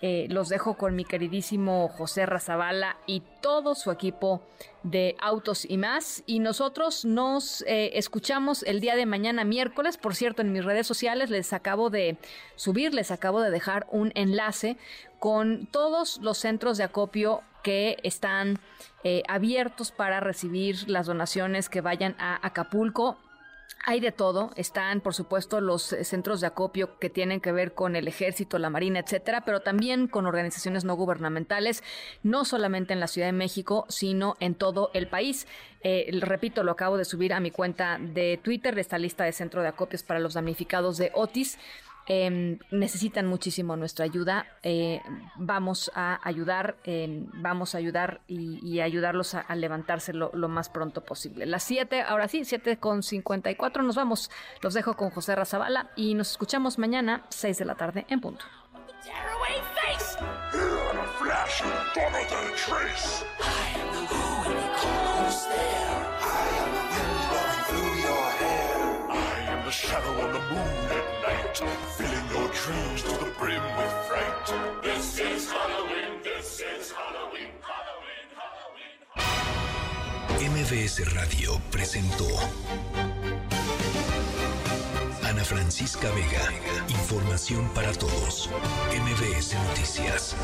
Eh, los dejo con mi queridísimo José Razabala y todo su equipo de autos y más. Y nosotros nos eh, escuchamos el día de mañana miércoles. Por cierto, en mis redes sociales les acabo de subir, les acabo de dejar un enlace con todos los centros de acopio que están eh, abiertos para recibir las donaciones que vayan a Acapulco. Hay de todo, están por supuesto los eh, centros de acopio que tienen que ver con el ejército, la marina, etcétera, pero también con organizaciones no gubernamentales, no solamente en la Ciudad de México, sino en todo el país. Eh, repito, lo acabo de subir a mi cuenta de Twitter, esta lista de centro de acopios para los damnificados de Otis. Em, necesitan muchísimo nuestra ayuda. Eh, vamos a ayudar, em, vamos a ayudar y, ayudarlos a, levantarse lo, más pronto posible. Las 7, ahora sí, 7 con 54, nos vamos. Los dejo con José Razabala y nos escuchamos mañana, 6 de la tarde en punto. filling your dreams to the brim with fright. This is Halloween, this is Halloween, Halloween, Halloween. MBS Radio presentó Ana Francisca Vega. Información para todos. MBS Noticias.